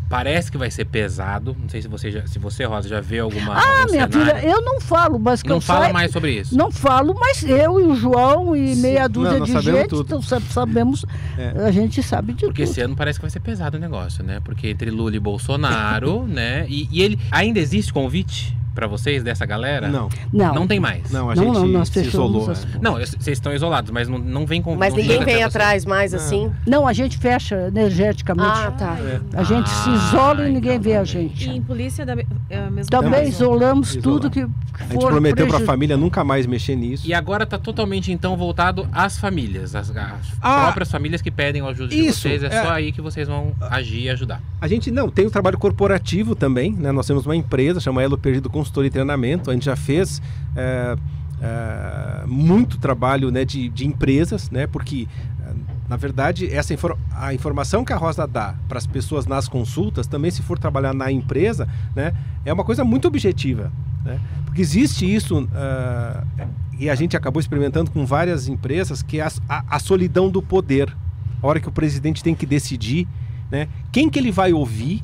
Parece que vai ser pesado. Não sei se você, já, se você Rosa, já vê alguma. Ah, algum minha cenário. filha, eu não falo, mas que Não eu fala saiba- mais sobre isso. Não falo, mas eu e o João e Sim. meia dúzia Não, de gente, tudo. então sa- sabemos, É. a gente sabe de Porque tudo. esse ano parece que vai ser pesado o negócio, né? Porque entre Lula e Bolsonaro, né? E, e ele. Ainda existe convite pra vocês dessa galera? Não, Não, Não tem mais. não, a não, gente não, nós se isolou. as é. Não, vocês estão isolados, mas não, não vem com Mas não ninguém vem atrás mais Não. assim? Não, a gente fecha energeticamente. Ah, tá. É. A gente se Ah, isola e ninguém então vê a gente. E em polícia da, é a mesma Também coisa. isolamos Isolar. tudo que, que A gente for prometeu para a família nunca mais mexer nisso. E agora tá totalmente, então, voltado às famílias. As, as Ah, próprias famílias que pedem a ajuda de isso, vocês. É, é. só aí que vocês vão agir e ajudar. A gente não, tem o trabalho corporativo também, né? Nós temos uma empresa, chama Elo Perdido Consultoria e Treinamento. A gente já fez é, é, muito trabalho né, de, de empresas, né? Porque, é, na verdade, essa infor a informação que a Rosa dá para as pessoas nas consultas, também se for trabalhar na empresa, né? É uma coisa muito objetiva, né? Porque existe isso, ah, e a gente acabou experimentando com várias empresas, que é a, a- a solidão do poder. A hora que o presidente tem que decidir né? Quem que ele vai ouvir?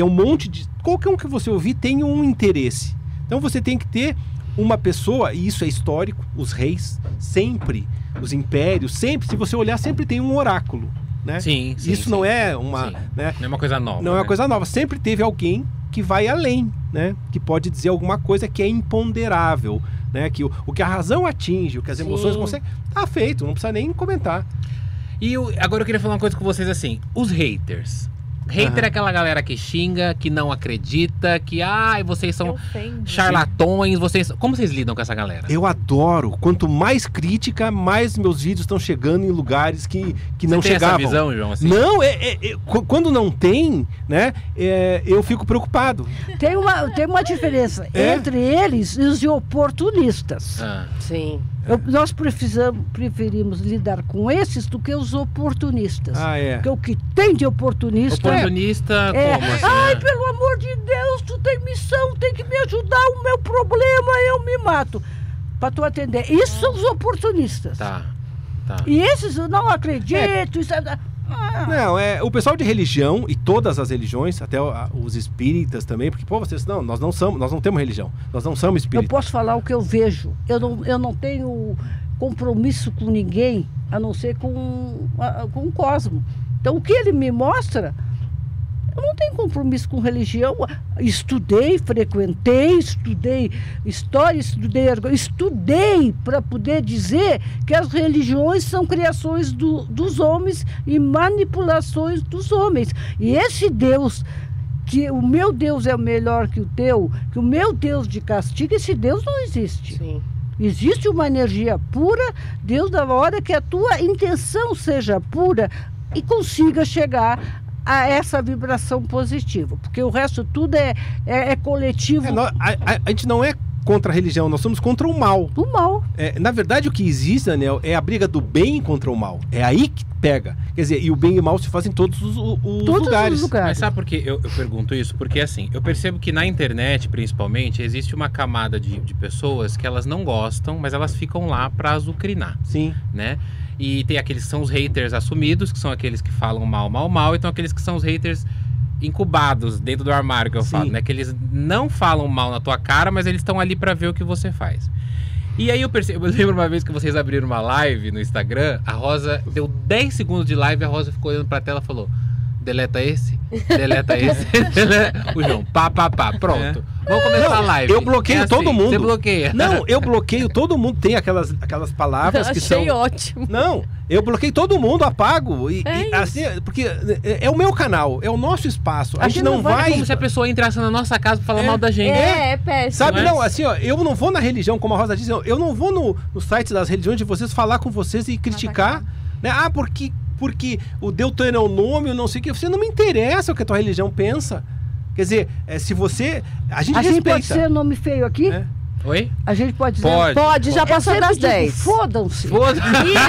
Que é um monte de. Qualquer um que você ouvir tem um interesse. Então você tem que ter uma pessoa, e isso é histórico, os reis, sempre, os impérios, sempre, se você olhar, sempre tem um oráculo. Né? Sim, sim. isso sim. não é uma. Né? Não é uma coisa nova. Não é uma né? coisa nova. Sempre teve alguém que vai além, né? Que pode dizer alguma coisa que é imponderável, né? Que o, o que a razão atinge, o que as Sim. emoções conseguem, tá feito, não precisa nem comentar. E eu- agora eu queria falar uma coisa com vocês assim: os haters. Hater Aham. é aquela galera que xinga, que não acredita, que ai, vocês são charlatões, vocês. Como vocês lidam com essa galera? Eu adoro. Quanto mais crítica, mais meus vídeos estão chegando em lugares que, que não Você tem chegavam. essa visão, João? Assim? Não, é, é- é- qu- quando não tem, né, é, eu fico preocupado. Tem uma, tem uma diferença É? entre eles e os de oportunistas. Ah, Sim. Eu- nós preferimos lidar com esses do que os oportunistas. Ah, é. Porque o que tem de oportunista é- oportunista, é, como assim? ai, pelo amor de Deus, tu tem missão, tem que me ajudar, o meu problema, eu me mato. Para tu atender. Isso são os oportunistas. Tá, tá. E esses eu não acredito. Isso é... Ah, Não, é o pessoal de religião e todas as religiões, até os espíritas também, porque pô, vocês não, nós não somos, nós não temos religião, nós não somos eu espíritas. posso falar o que eu vejo. Eu não, eu não tenho compromisso com ninguém, a não ser com, com o cosmo. Então, o que ele me mostra, eu não tenho compromisso com religião. Estudei, frequentei, estudei história, estudei, estudei para poder dizer que as religiões são criações do- dos homens e manipulações dos homens. E esse Deus que o meu Deus é melhor que o teu, que o meu Deus de castigo, esse Deus não existe. Sim. Existe uma energia pura, Deus da hora que a tua intenção seja pura e consiga chegar a essa vibração positiva, porque o resto tudo é, é, é coletivo. É, a, a- a gente não é contra a religião, nós somos contra o mal. do mal. É, na verdade, o que existe, Daniel, é a briga do bem contra o mal. É aí que pega. Quer dizer, e o bem e o mal se fazem em todos os, os Todos lugares. os lugares. Mas sabe por que eu, eu pergunto isso? Porque assim, eu percebo que na internet, principalmente, existe uma camada de, de pessoas que elas não gostam, mas elas ficam lá pra azucrinar, Sim. né? E tem aqueles que são os haters assumidos, que são aqueles que falam mal, mal, mal, e tem aqueles que são os haters incubados dentro do armário que eu Sim. falo, né? Que eles não falam mal na tua cara, mas eles estão ali pra ver o que você faz. E aí eu percebo, eu lembro uma vez que vocês abriram uma live no Instagram, a Rosa deu 10 segundos de live, a Rosa ficou olhando pra tela e falou: deleta esse, deleta esse, deleta... o João, pá, pá, pá, pronto. Vamos começar Não, a live. eu bloqueio É assim, todo mundo. Você bloqueia. Não, eu bloqueio todo mundo. Tem aquelas, aquelas palavras que Achei são. ótimo. Não, eu bloqueio todo mundo, apago. E, É e assim, porque é, é o meu canal, é o nosso espaço. A, A gente gente não não vai vai. Como se a pessoa entrasse na nossa casa pra falar É, mal da gente. É, é péssimo. Sabe, não, assim, ó, eu não vou na religião, como a Rosa disse, eu não vou no, no site das religiões de vocês falar com vocês e criticar, né? Ah, porque, porque o Deuteronômio, não sei o que, você não me interessa o que a tua religião pensa. Quer dizer, é, se você. A gente A gente respeita. pode ser nome feio aqui? É. Oi? A gente pode dizer. Pode. Pode, já passou sempre das digo, 10. Fodam-se. Foda-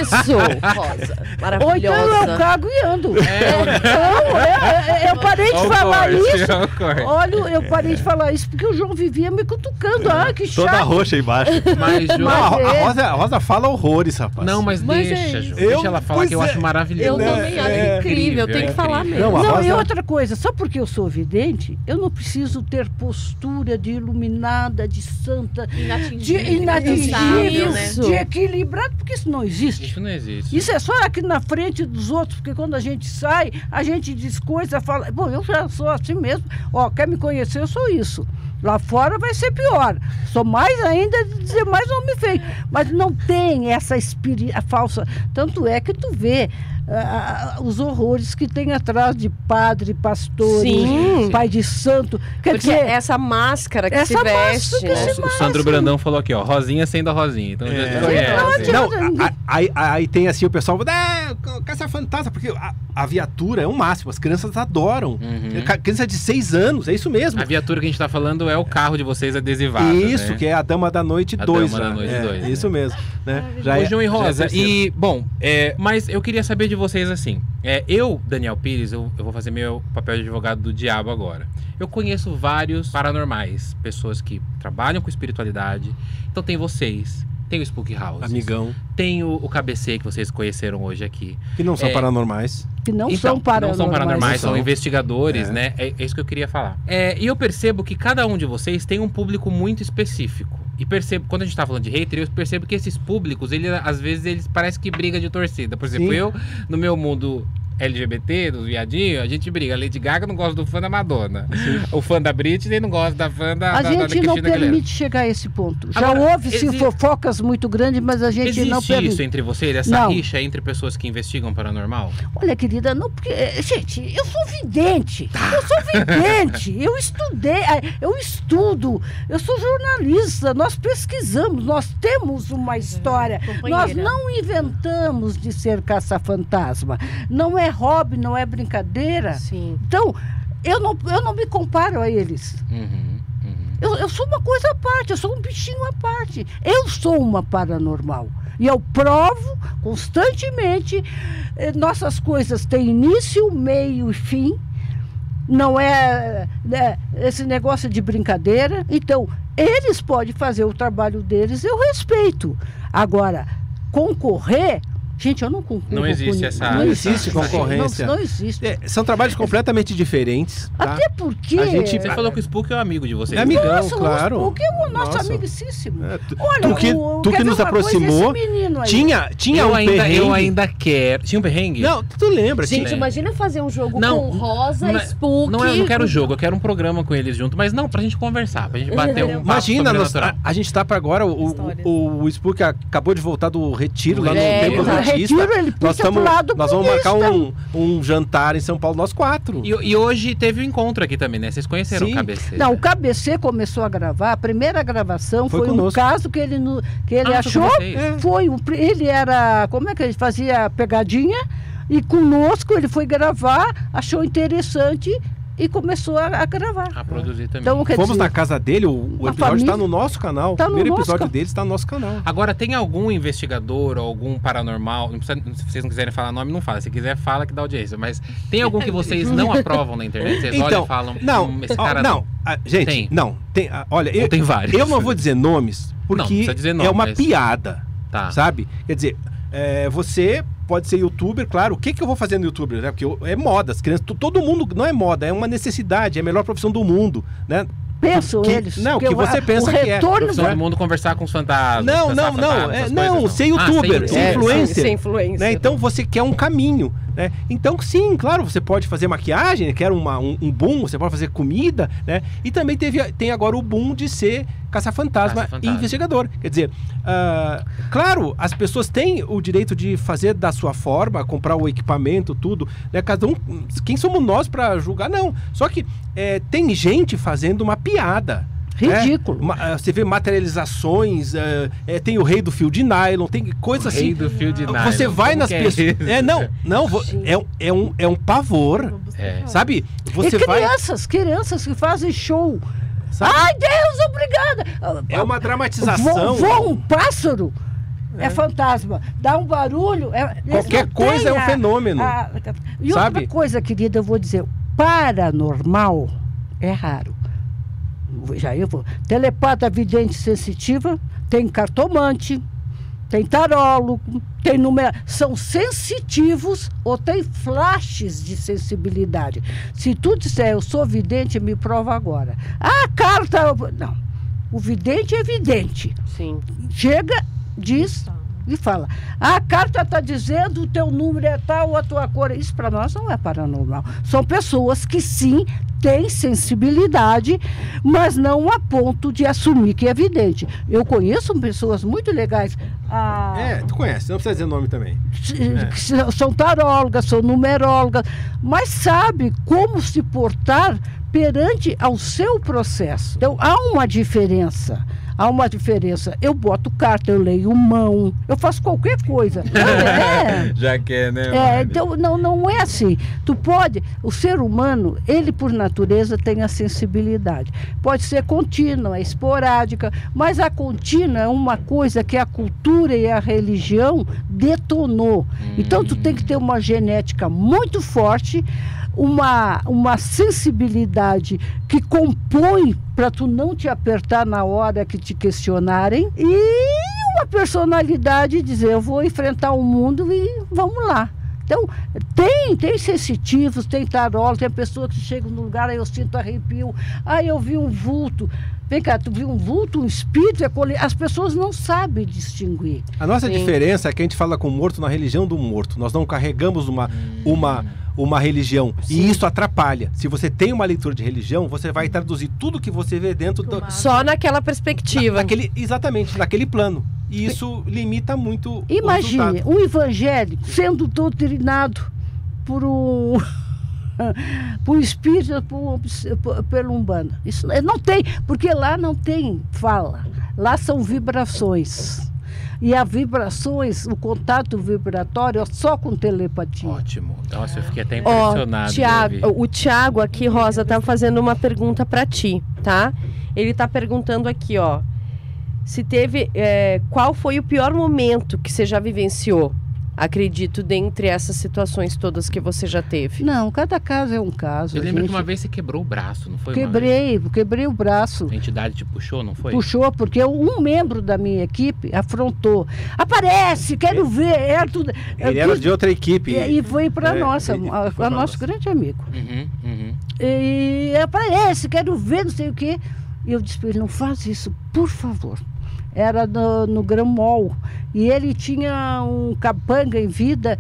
Isso, Rosa. Ou então eu Maravilhosa. cago e ando. É, Não, é, é, eu parei de falar corte, isso. Olha, eu parei de falar isso porque o João vivia me cutucando. Ah, que chato. Toda roxa embaixo. Mas, Não, João. a, Mas a é. Rosa, a Rosa fala horrores, rapaz. Não, mas, Mas deixa, é isso. Eu- Deixa ela falar que eu é. acho maravilhoso. Eu É, também acho é incrível, tem que falar incrível. mesmo. Não, Não, Rosa- e outra coisa, só porque eu sou vidente, eu não preciso ter postura de iluminada, de santa, de Inatingível. inatingível, né? Isso. de equilibrado, porque isso não existe. Isso não existe. Isso é só aqui na frente dos outros, porque quando a gente sai, a gente diz coisa, fala. Bom, eu já sou assim mesmo. Ó, quer me conhecer, eu sou isso. Lá fora vai ser pior. Sou mais ainda de dizer mais homem feio. Mas não tem essa espiri a falsa. Tanto é que tu vê ah, ah, os horrores que tem atrás de padre, pastor, pai de santo. Quer Porque dizer, essa máscara que essa se veste, que né? se O Sandro Brandão falou aqui, ó. Rosinha sendo a Rosinha. Então já É. se conhece. Não aí, aí tem assim o pessoal, é, caça fantasma, porque a, a viatura é um máximo, as crianças adoram. Uhum. Criança de seis anos, é isso mesmo. A viatura que a gente tá falando é o carro de vocês adesivado. Isso, né? que é a Dama da Noite A 2. Dama da né? Noite é, dois, Isso mesmo. Né? Já é- João e é Rosa, terceiro. e, bom, é, mas eu queria saber de vocês assim. É, eu, Daniel Pires, eu, eu vou fazer meu papel de advogado do diabo agora. Eu conheço vários paranormais, pessoas que trabalham com espiritualidade. Então tem vocês, tem o Spook House, Amigão, tem o, o KBC que vocês conheceram hoje aqui. que não são É. paranormais. que não Então, são Não paranormais. são paranormais, Não são são. investigadores, É. né? É, é isso que eu queria falar. É, e eu percebo que cada um de vocês tem um público muito específico. E percebo, quando a gente tá falando de hater, eu percebo que esses públicos, ele, às vezes, eles parece que briga de torcida. Por exemplo, Sim. eu, no meu mundo LGBT, dos viadinhos, a gente briga. A Lady Gaga não gosta do fã da Madonna. O fã da Britney não gosta da fã da, A da, da gente não Christina Aguilera. permite chegar a esse ponto. Já Agora, houve-se exi- fofocas muito grandes, mas a gente Existe não permite. isso entre vocês? Essa Não. rixa entre pessoas que investigam paranormal? Olha, querida, não porque. eh, Gente, eu sou vidente. Eu sou vidente. eu estudei, eh, eu estudo, eu sou jornalista, nós pesquisamos, nós temos uma história. Nós companheira. não inventamos de ser caça-fantasma. Não é hobby, não é brincadeira. Sim. Então, eu não, eu não me comparo a eles. Uhum, uhum. Eu, eu sou uma coisa à parte, eu sou um bichinho à parte. Eu sou uma paranormal. E eu provo constantemente. eh, Nossas coisas têm início, meio e fim. Não é né, esse negócio de brincadeira. Então, eles podem fazer o trabalho deles, eu respeito. Agora, concorrer. Gente, eu não concorro. Não existe com- essa- Não existe essa- concorrência. Não, não existe. É, são trabalhos completamente diferentes. Tá? Até porque. A gente- Você falou que o Spook é um amigo de vocês. É amigão, Nossa, claro. O que é o nosso Nossa. amigíssimo. É, tu, Olha, tu que, o- tu que nos coisa? aproximou. Tinha, tinha eu, um ainda, perrengue. eu ainda quero. Tinha um perrengue? Não, tu lembra? Gente, tinha... imagina fazer um jogo Não, com Rosa, não é- Spook. Não, é- eu não quero jogo, eu quero um programa com eles junto, mas não, pra gente conversar, pra gente bater um Imagina, nós- a, a gente tá para agora, o, Histórias. o, o Spook acabou de voltar do retiro lá no É, Templo o Batista. retiro, ele nós, puxa tamo, pro lado nós vamos marcar um, um jantar em São Paulo, nós quatro. E, e hoje teve um encontro aqui também, né? Vocês conheceram Sim. o KBC? Não, o KBC começou a gravar, a primeira gravação Foi foi, um caso que ele, no- que ele Ah, achou. vocês. Foi, ele era, como é que ele fazia pegadinha? E conosco ele foi gravar, achou interessante e começou a, a gravar. A produzir também. Então, Fomos dizer, na casa dele, o, o a episódio está no nosso canal. Tá o primeiro nosso episódio ca- dele está no nosso canal. Agora, tem algum investigador ou algum paranormal? Não precisa, se vocês não quiserem falar nome, não fala. Se quiser, fala que dá audiência. Mas tem algum que vocês não aprovam na internet? Vocês olham Então, e falam. não, "Hum, esse ó, cara não, ah, gente, Tem. não, tem, ah, olha, eu, tem vários. eu não vou dizer nomes, Não, porque precisa dizer nome, é uma mas- piada, Tá. sabe? Quer dizer, é, você pode ser youtuber, claro. O que, que eu vou fazer no youtuber? Né? Porque eu- é moda, as crianças, to- todo mundo não é moda, é uma necessidade, é a melhor profissão do mundo, né? pensam que- eles. não, que o- você pensa o que é. retorno Profissão do- do mundo conversar com os fantasmas. Não, não, não, fantasmas, é- não, coisas, ser Ah, youtuber, youtuber. ser É, influencer. Ser influencer. Né? Então você quer um caminho. Né? Então, sim, claro, você pode fazer maquiagem, que era uma, um, um boom, você pode fazer comida, né? E também teve, tem agora o boom de ser caça-fantasma Caça-fantasma. e investigador. Quer dizer, ah, claro, as pessoas têm o direito de fazer da sua forma, comprar o equipamento, tudo, né? Cada um, quem somos nós para julgar? Não. Só que é, tem gente fazendo uma piada. Ridículo. Ma- ah, você vê materializações, ah, é, tem o rei do fio de nylon, tem O coisas rei assim. do fio de nylon. Você vai Como nas é pessoas. É, não, não, é, um- é, um, é um pavor. É. Sabe? Você e vai. crianças, crianças que fazem show. Sabe? Ai, Deus, obrigada! É uma Voa, dramatização. voa um pássaro, é. fantasma. Dá um barulho. É, Qualquer coisa é um a- fenômeno. a- e sabe? outra coisa, querida, eu vou dizer: paranormal é raro. Já eu vou. Telepata vidente sensitiva, tem cartomante, tem tarólogo, tem número. São sensitivos ou tem flashes de sensibilidade. Se tu disser eu sou vidente, me prova agora. Ah, carta. Não. O vidente é vidente. Sim. Chega, diz e fala. "Ah, A carta está dizendo o teu número é tal, a tua cor. é-" Isso para nós não é paranormal. São pessoas que sim têm sensibilidade, mas não a ponto de assumir que é vidente. Eu conheço pessoas muito legais. ah, É, tu conhece, não precisa dizer nome também. É. são tarólogas, são numerólogas, mas sabe como se portar perante ao seu processo. Então há uma diferença. Há uma diferença. Eu boto carta, eu leio mão, eu faço qualquer coisa. É. Já que é, né? É, então não, não é assim. Tu pode, o ser humano, ele por natureza tem a sensibilidade. Pode ser contínua, esporádica, mas a contínua é uma coisa que a cultura e a religião detonou. Então tu tem que ter uma genética muito forte, uma, uma sensibilidade que compõe para tu não te apertar na hora que te questionarem e uma personalidade de dizer eu vou enfrentar o mundo e vamos lá. Então, tem, tem sensitivos, tem tarola, tem pessoas que chegam no lugar, aí eu sinto arrepio, aí eu vi um vulto. Vem cá, tu viu um vulto, um espírito, é as pessoas não sabem distinguir. A nossa Sim. diferença é que a gente fala com o morto na religião do morto. Nós não carregamos uma, uma, uma religião. E isso atrapalha. Se você tem uma leitura de religião, você vai traduzir tudo que você vê dentro do, Só naquela perspectiva. naquele, exatamente, naquele plano. E isso limita muito o Imagine um evangélico sendo doutrinado por um, por um espírito, por, um- por, pelo umbanda. Isso não tem, porque lá não tem fala. Lá são vibrações. E as vibrações, o contato vibratório só com telepatia. Ótimo. Nossa, eu fiquei até impressionado. De ouvir. o Tiago aqui, Rosa, tá fazendo uma pergunta para ti, tá? Ele tá perguntando aqui, ó. Se teve. é, qual foi o pior momento que você já vivenciou? Acredito, dentre essas situações todas que você já teve. Não, cada caso é um caso. Eu lembro que gente- uma vez você quebrou o braço, não foi? Quebrei, quebrei o braço. A entidade te puxou, não foi? Puxou, porque um membro da minha equipe afrontou. Aparece, quero ver. É tudo. Ele é era tudo- de outra equipe. E, e foi para É, nossa, ele- a, nosso nossa. grande amigo. Uhum, uhum. E aparece, quero ver, não sei o quê. E eu disse para ele, não faz isso, por favor. Era no, no Gramol. E ele tinha um capanga em vida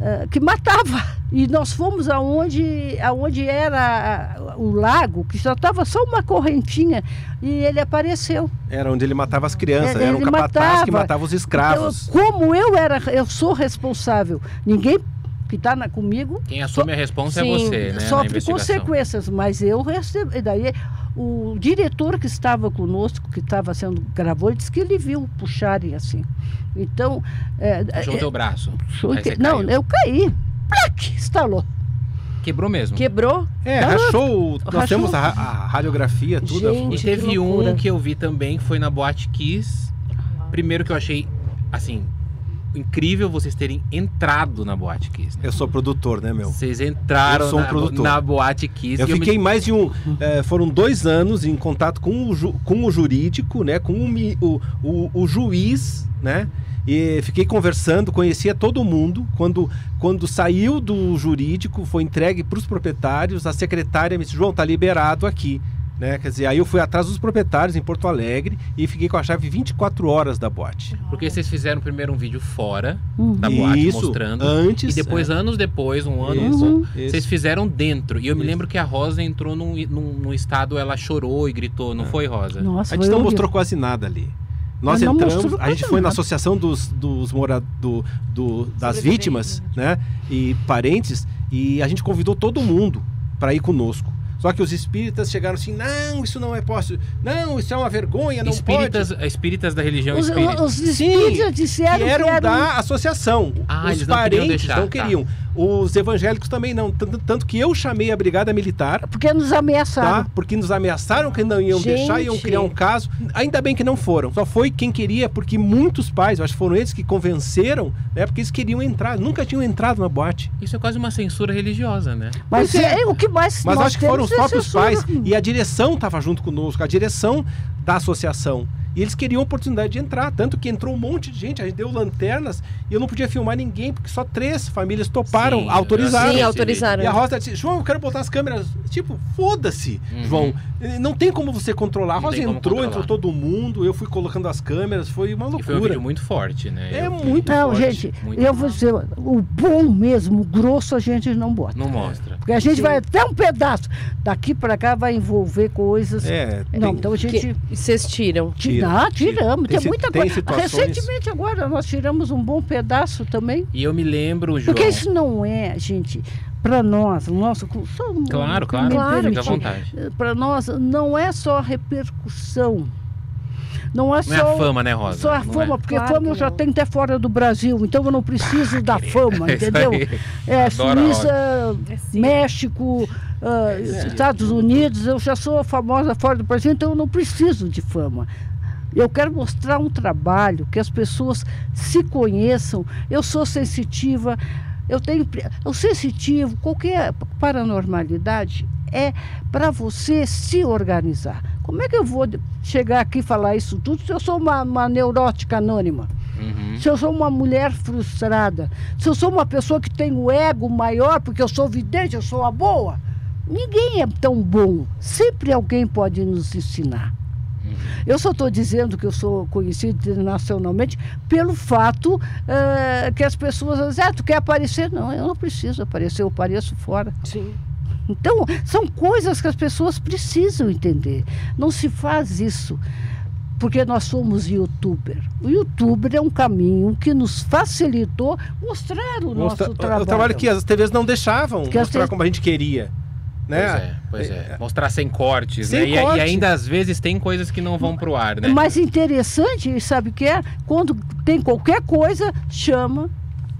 eh, que matava. E nós fomos aonde, aonde era ah, o lago, que só estava só uma correntinha. E ele apareceu. Era onde ele matava as crianças. Ele Era um capataz que matava. matava os escravos. Então, como eu era, eu sou responsável. Ninguém que está comigo Quem assume a responsa é Sim, você, né? sofre consequências, mas eu recebi. E daí o diretor que estava conosco, que estava sendo gravou, ele disse que ele viu puxarem assim. Então. É, Puxou o é, teu braço. puxou que- não, caiu. eu caí. Plac, estalou. Quebrou mesmo. Quebrou? É, Ah, rachou. o- Nós rachou. temos a, a radiografia, tudo. Gente, E teve que um que eu vi também, que foi na Boate Kiss. Primeiro que eu achei, assim, incrível vocês terem entrado na Boate Kiss. Né? Eu sou produtor, né, meu? Vocês entraram Eu um na, na Boate Kiss. Eu e me- fiquei mais de um. eh, foram dois anos em contato com o, ju- com o jurídico, né? Com o, o, o juiz, né? E fiquei conversando, conhecia todo mundo. Quando, quando saiu do jurídico, foi entregue para os proprietários. A secretária me disse: João, tá liberado aqui. Né? Quer dizer, aí eu fui atrás dos proprietários em Porto Alegre e fiquei com a chave 24 horas da boate. Porque vocês fizeram primeiro um vídeo fora Uhum. da boate, Isso, mostrando. antes. E depois, é. anos depois, um ano, Isso, um- isso. vocês fizeram dentro. E eu me Isso. lembro que a Rosa entrou num, num, num estado, ela chorou e gritou, não foi, Rosa? Nossa, A gente foi não horrível. mostrou quase nada ali. Nós entramos, a gente foi na associação dos, dos mora, do, do- das vítimas, né? E parentes, e a gente convidou todo mundo para ir conosco. Só que os espíritas chegaram assim: não, isso não é possível. Não, isso é uma vergonha, não espíritas, pode. espíritas da religião Os, espírita. os espíritas disseram Que eram que eram da associação. Ah, os eles não queriam parentes deixar, não tá. Os evangélicos também não. Tanto, tanto que eu chamei a brigada militar porque nos ameaçaram. tá? Porque nos ameaçaram que não iam Gente. deixar, iam criar um caso. Ainda bem que não foram. Só foi quem queria, porque muitos pais, acho que foram eles que convenceram, né? Porque eles queriam entrar, nunca tinham entrado na boate. Isso é quase uma censura religiosa, né? Mas é. é, o que mais Mas acho que foram os é próprios censura. pais e a direção estava junto conosco, a direção da associação. E eles queriam oportunidade de entrar, tanto que entrou um monte de gente, a gente deu lanternas e eu não podia filmar ninguém, porque só três famílias toparam, Sim, autorizaram. Sim, autorizaram. E a Rosa disse, João, eu quero botar as câmeras. Tipo, foda-se, Uhum. João. Não tem como você controlar. A Não Rosa entrou, controlar. entrou todo mundo, eu fui colocando as câmeras, foi uma E foi um loucura. vídeo muito forte, né? É Eu muito Não, forte. gente, muito eu vou dizer, o bom mesmo, o grosso, a gente não bota. Não mostra. Porque a gente Sim. vai até um pedaço. Daqui para cá vai envolver coisas. É, não, tem- então a gente. Que- e vocês tiram. Tira, Tirar, tira. tiramos. Tem Tem, muita tem coisa. situações- Recentemente agora nós tiramos um bom pedaço também. E eu me lembro, João. Porque isso não é, gente, para nós, o nosso. Só, um- Claro, claro. me Claro, Fica à vontade. Para nós não é só a repercussão. Não é Não é só. a fama, né, Rosa? Só a Não fama, é. porque Claro fama eu já não. tenho até fora do Brasil, então eu não preciso da fama, É entendeu? É, Suíça, É. México, ah, Estados Unidos, eu já sou famosa fora do Brasil, então eu não preciso de fama. Eu quero mostrar um trabalho, que as pessoas se conheçam. Eu sou sensitiva, eu tenho. O sensitivo, qualquer paranormalidade, é para você se organizar. Como é que eu vou chegar aqui e falar isso tudo se eu sou uma, uma neurótica anônima? Uhum. Se eu sou uma mulher frustrada, se eu sou uma pessoa que tem o ego maior porque eu sou vidente, eu sou a boa, ninguém é tão bom. Sempre alguém pode nos ensinar. Eu só estou dizendo que eu sou conhecida internacionalmente pelo fato eh, que as pessoas dizem, ah, tu quer aparecer? Não, eu não preciso aparecer, eu apareço fora. Sim. Então, são coisas que as pessoas precisam entender. Não se faz isso porque nós somos youtuber. O youtuber é um caminho que nos facilitou mostrar o Mostra- nosso trabalho. O trabalho que as TVs não deixavam Que mostrar TVs como a gente queria. Pois Né? é, pois é. Mostrar sem cortes, Sem né? E- E, ainda às vezes tem coisas que não vão pro ar, né? Mas interessante, sabe o que é? Quando tem qualquer coisa, chama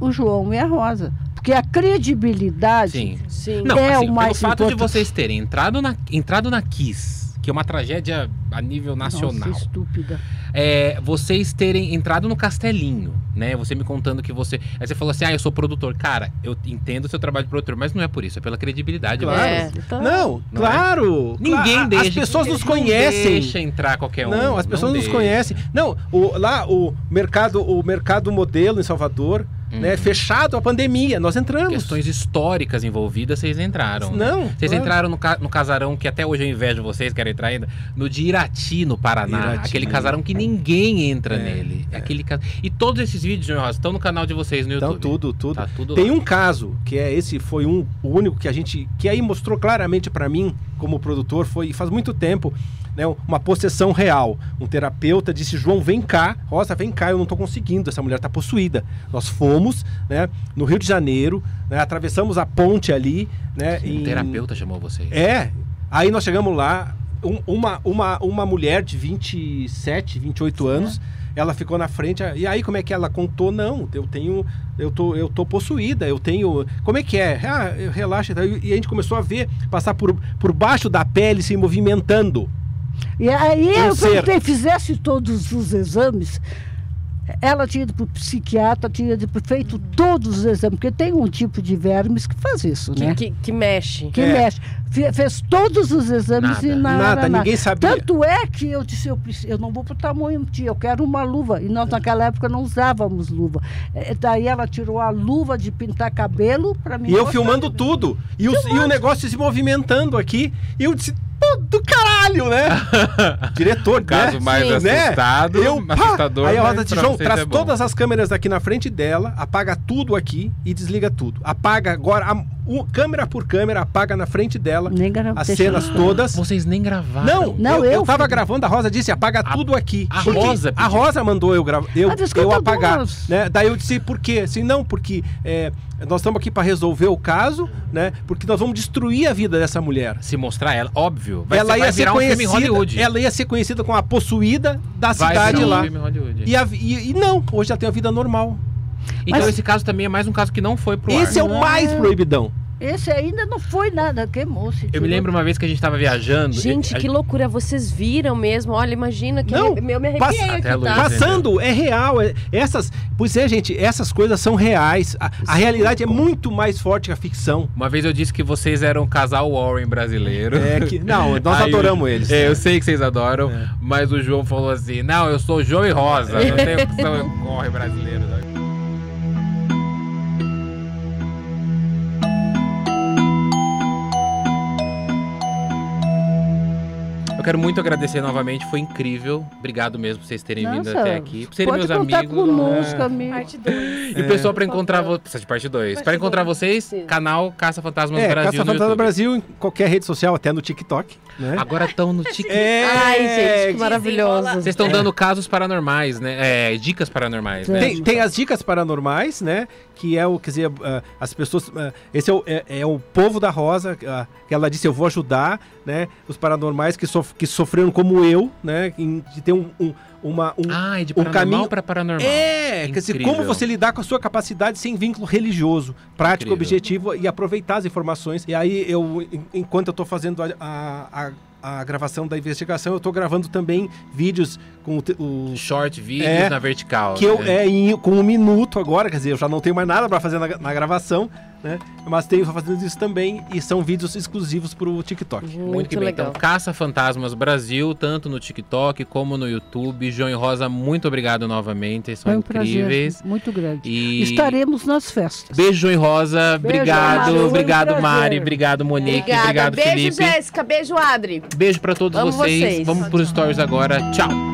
o João e a Rosa. Porque a credibilidade. Sim. Sim. Não, É assim, o mais pelo fato de importante. vocês terem entrado na, entrado na Kiss, que é uma tragédia a nível nacional, Nossa, estúpida. é, vocês terem entrado no Castelinho, né? Você me contando que você. Aí você falou assim: ah, eu sou produtor. Cara, eu entendo o seu trabalho de produtor, mas não é por isso, é pela credibilidade. Claro. É. Então, Não, Não claro. Ninguém Cla- deixa. As pessoas nos não conhecem. Deixa entrar qualquer um. Não, as pessoas nos deixa. conhecem. Não, o, lá o mercado, o mercado modelo em Salvador, né, fechado a pandemia, nós entramos. Uhum. Questões históricas envolvidas, vocês entraram. né? Não, Vocês claro. entraram no, ca- no casarão que até hoje eu invejo vocês, quero entrar ainda, no de Irati, no Paraná. Irati. Aquele casarão que ninguém entra É, nele. é. Aquele ca- E todos esses vídeos, Rosa, estão no canal de vocês no Então YouTube. tudo, tudo. Tá tudo Tem lá. um caso que é esse foi um o único que a gente que aí mostrou claramente pra mim como produtor foi faz muito tempo, né, uma possessão real. Um terapeuta disse: "João, vem cá. Rosa, vem cá, eu não tô conseguindo, essa mulher tá possuída". Nós fomos, né, no Rio de Janeiro, né, atravessamos a ponte ali, né, Um em- terapeuta chamou vocês. É. Aí nós chegamos lá, um- uma, uma, uma mulher de 27, 28 anos, ela ficou na frente. E aí, como é que ela contou? Não, eu tenho. Eu tô, eu tô possuída, eu tenho. Como é que é? Ah, relaxa. E a gente começou a ver, passar por, por baixo da pele se movimentando. E aí Um eu ser. perguntei, fizesse todos os exames. Ela tinha ido para o psiquiatra, tinha ido- feito todos os exames, porque tem um tipo de vermes que faz isso, Que, né? que, que mexe. Que É. mexe. Fe- Fez todos os exames Nada. e nada, Nada, ninguém sabia. Tanto é que eu disse, eu, preciso, eu não vou para o tamanho, tia, eu quero uma luva. E nós naquela época não usávamos luva. É, daí ela tirou a luva de pintar cabelo para mim. E eu filmando tudo. E, os- e o negócio se movimentando aqui. E eu disse, do caralho, né? Diretor, O caso né? mais Sim. assustado, Eu, pá, assustador. aí a Rosa pra João, traz é todas as câmeras aqui na frente dela, apaga tudo aqui e desliga tudo. Apaga agora, a- o- câmera por câmera, apaga na frente dela as cenas todas. Vocês nem gravaram. Não, Não, eu, eu eu tava gravando, a Rosa disse, apaga A- tudo aqui. a Rosa A. Rosa mandou eu, grava, eu, Ah, eu apagar. Né? Daí eu disse, por quê? Assim, não, porque é, nós estamos aqui para resolver o caso, né? Porque nós vamos destruir a vida dessa mulher. Se mostrar ela, óbvio. Vai, ela ser, ia vai ser virar um filme em conhecida, Hollywood. ela ia ser conhecida como a possuída da vai cidade virar um lá. filme em Hollywood. E, a- e- e não, hoje ela tem a vida normal. Então Mas- esse caso também é mais um caso que não foi pro Esse ar. é o mais proibidão. Esse ainda não foi nada, queimou-se. Eu me lembro uma vez que a gente tava viajando. Gente, e- que loucura. Vocês viram mesmo? Olha, imagina que Não, eu me arrepiei até aqui, a tá? né? Passando, é real. é- essas, pois é, gente, essas coisas são reais. A, a realidade é muito mais forte que a ficção. Uma vez eu disse que vocês eram o casal Warren brasileiro. É que, não, nós Aí adoramos eles. É, eu sei que vocês adoram, mas o João falou assim: não, eu sou João e Rosa, não tenho que o Warren brasileiro. Eu quero muito agradecer novamente, foi incrível. Obrigado mesmo por vocês terem vindo Nossa, até aqui. Por serem Pode meus amigos. conosco, É. amigo. Parte 2. E pessoal, pra encontrar vocês. Precisa de parte 2. Pra encontrar dois. vocês, Sim. canal Caça Fantasmas É, Brasil. Caça no Fantasma YouTube. Brasil em qualquer rede social, até no TikTok. Né? Agora estão no TikTok. É, Ai, gente, que maravilhoso. Vocês estão dando casos paranormais, né? É, dicas paranormais, né? Tem, tem as dicas paranormais, né? Que é o, quer dizer, ah, as pessoas. ah, esse é o, é, é o povo da Rosa, ah, que ela disse: Eu vou ajudar, né? Os paranormais que, sof- que sofreram como eu, né? de ter um, um, uma, um, Ah, e de um caminho- pra paranormal. É, quer dizer, Incrível. como você lidar com a sua capacidade sem vínculo religioso, prático, Incrível. objetivo e aproveitar as informações. E aí, eu, en- enquanto eu estou fazendo a, a, a- a gravação da investigação, eu estou gravando também vídeos com o, o Short vídeos É, na vertical. que eu né? é em- com um minuto agora, quer dizer, eu já não tenho mais nada para fazer na, na gravação, né? Mas tenho fazendo isso também e são vídeos exclusivos pro TikTok. Muito, Muito bem. legal. Então, Caça Fantasmas Brasil, tanto no TikTok como no YouTube. João e Rosa, muito obrigado novamente. São Foi um incríveis. prazer muito grande. E Estaremos nas festas. Beijo, João e Rosa. Beijo, obrigado. Mari, um obrigado, prazer. Mari. Obrigado, Monique. Obrigada. Obrigado, Beijo, Felipe. Jéssica. Beijo, Adri. Beijo pra todos Amo vocês. vocês. Vamos pros stories agora. Tchau.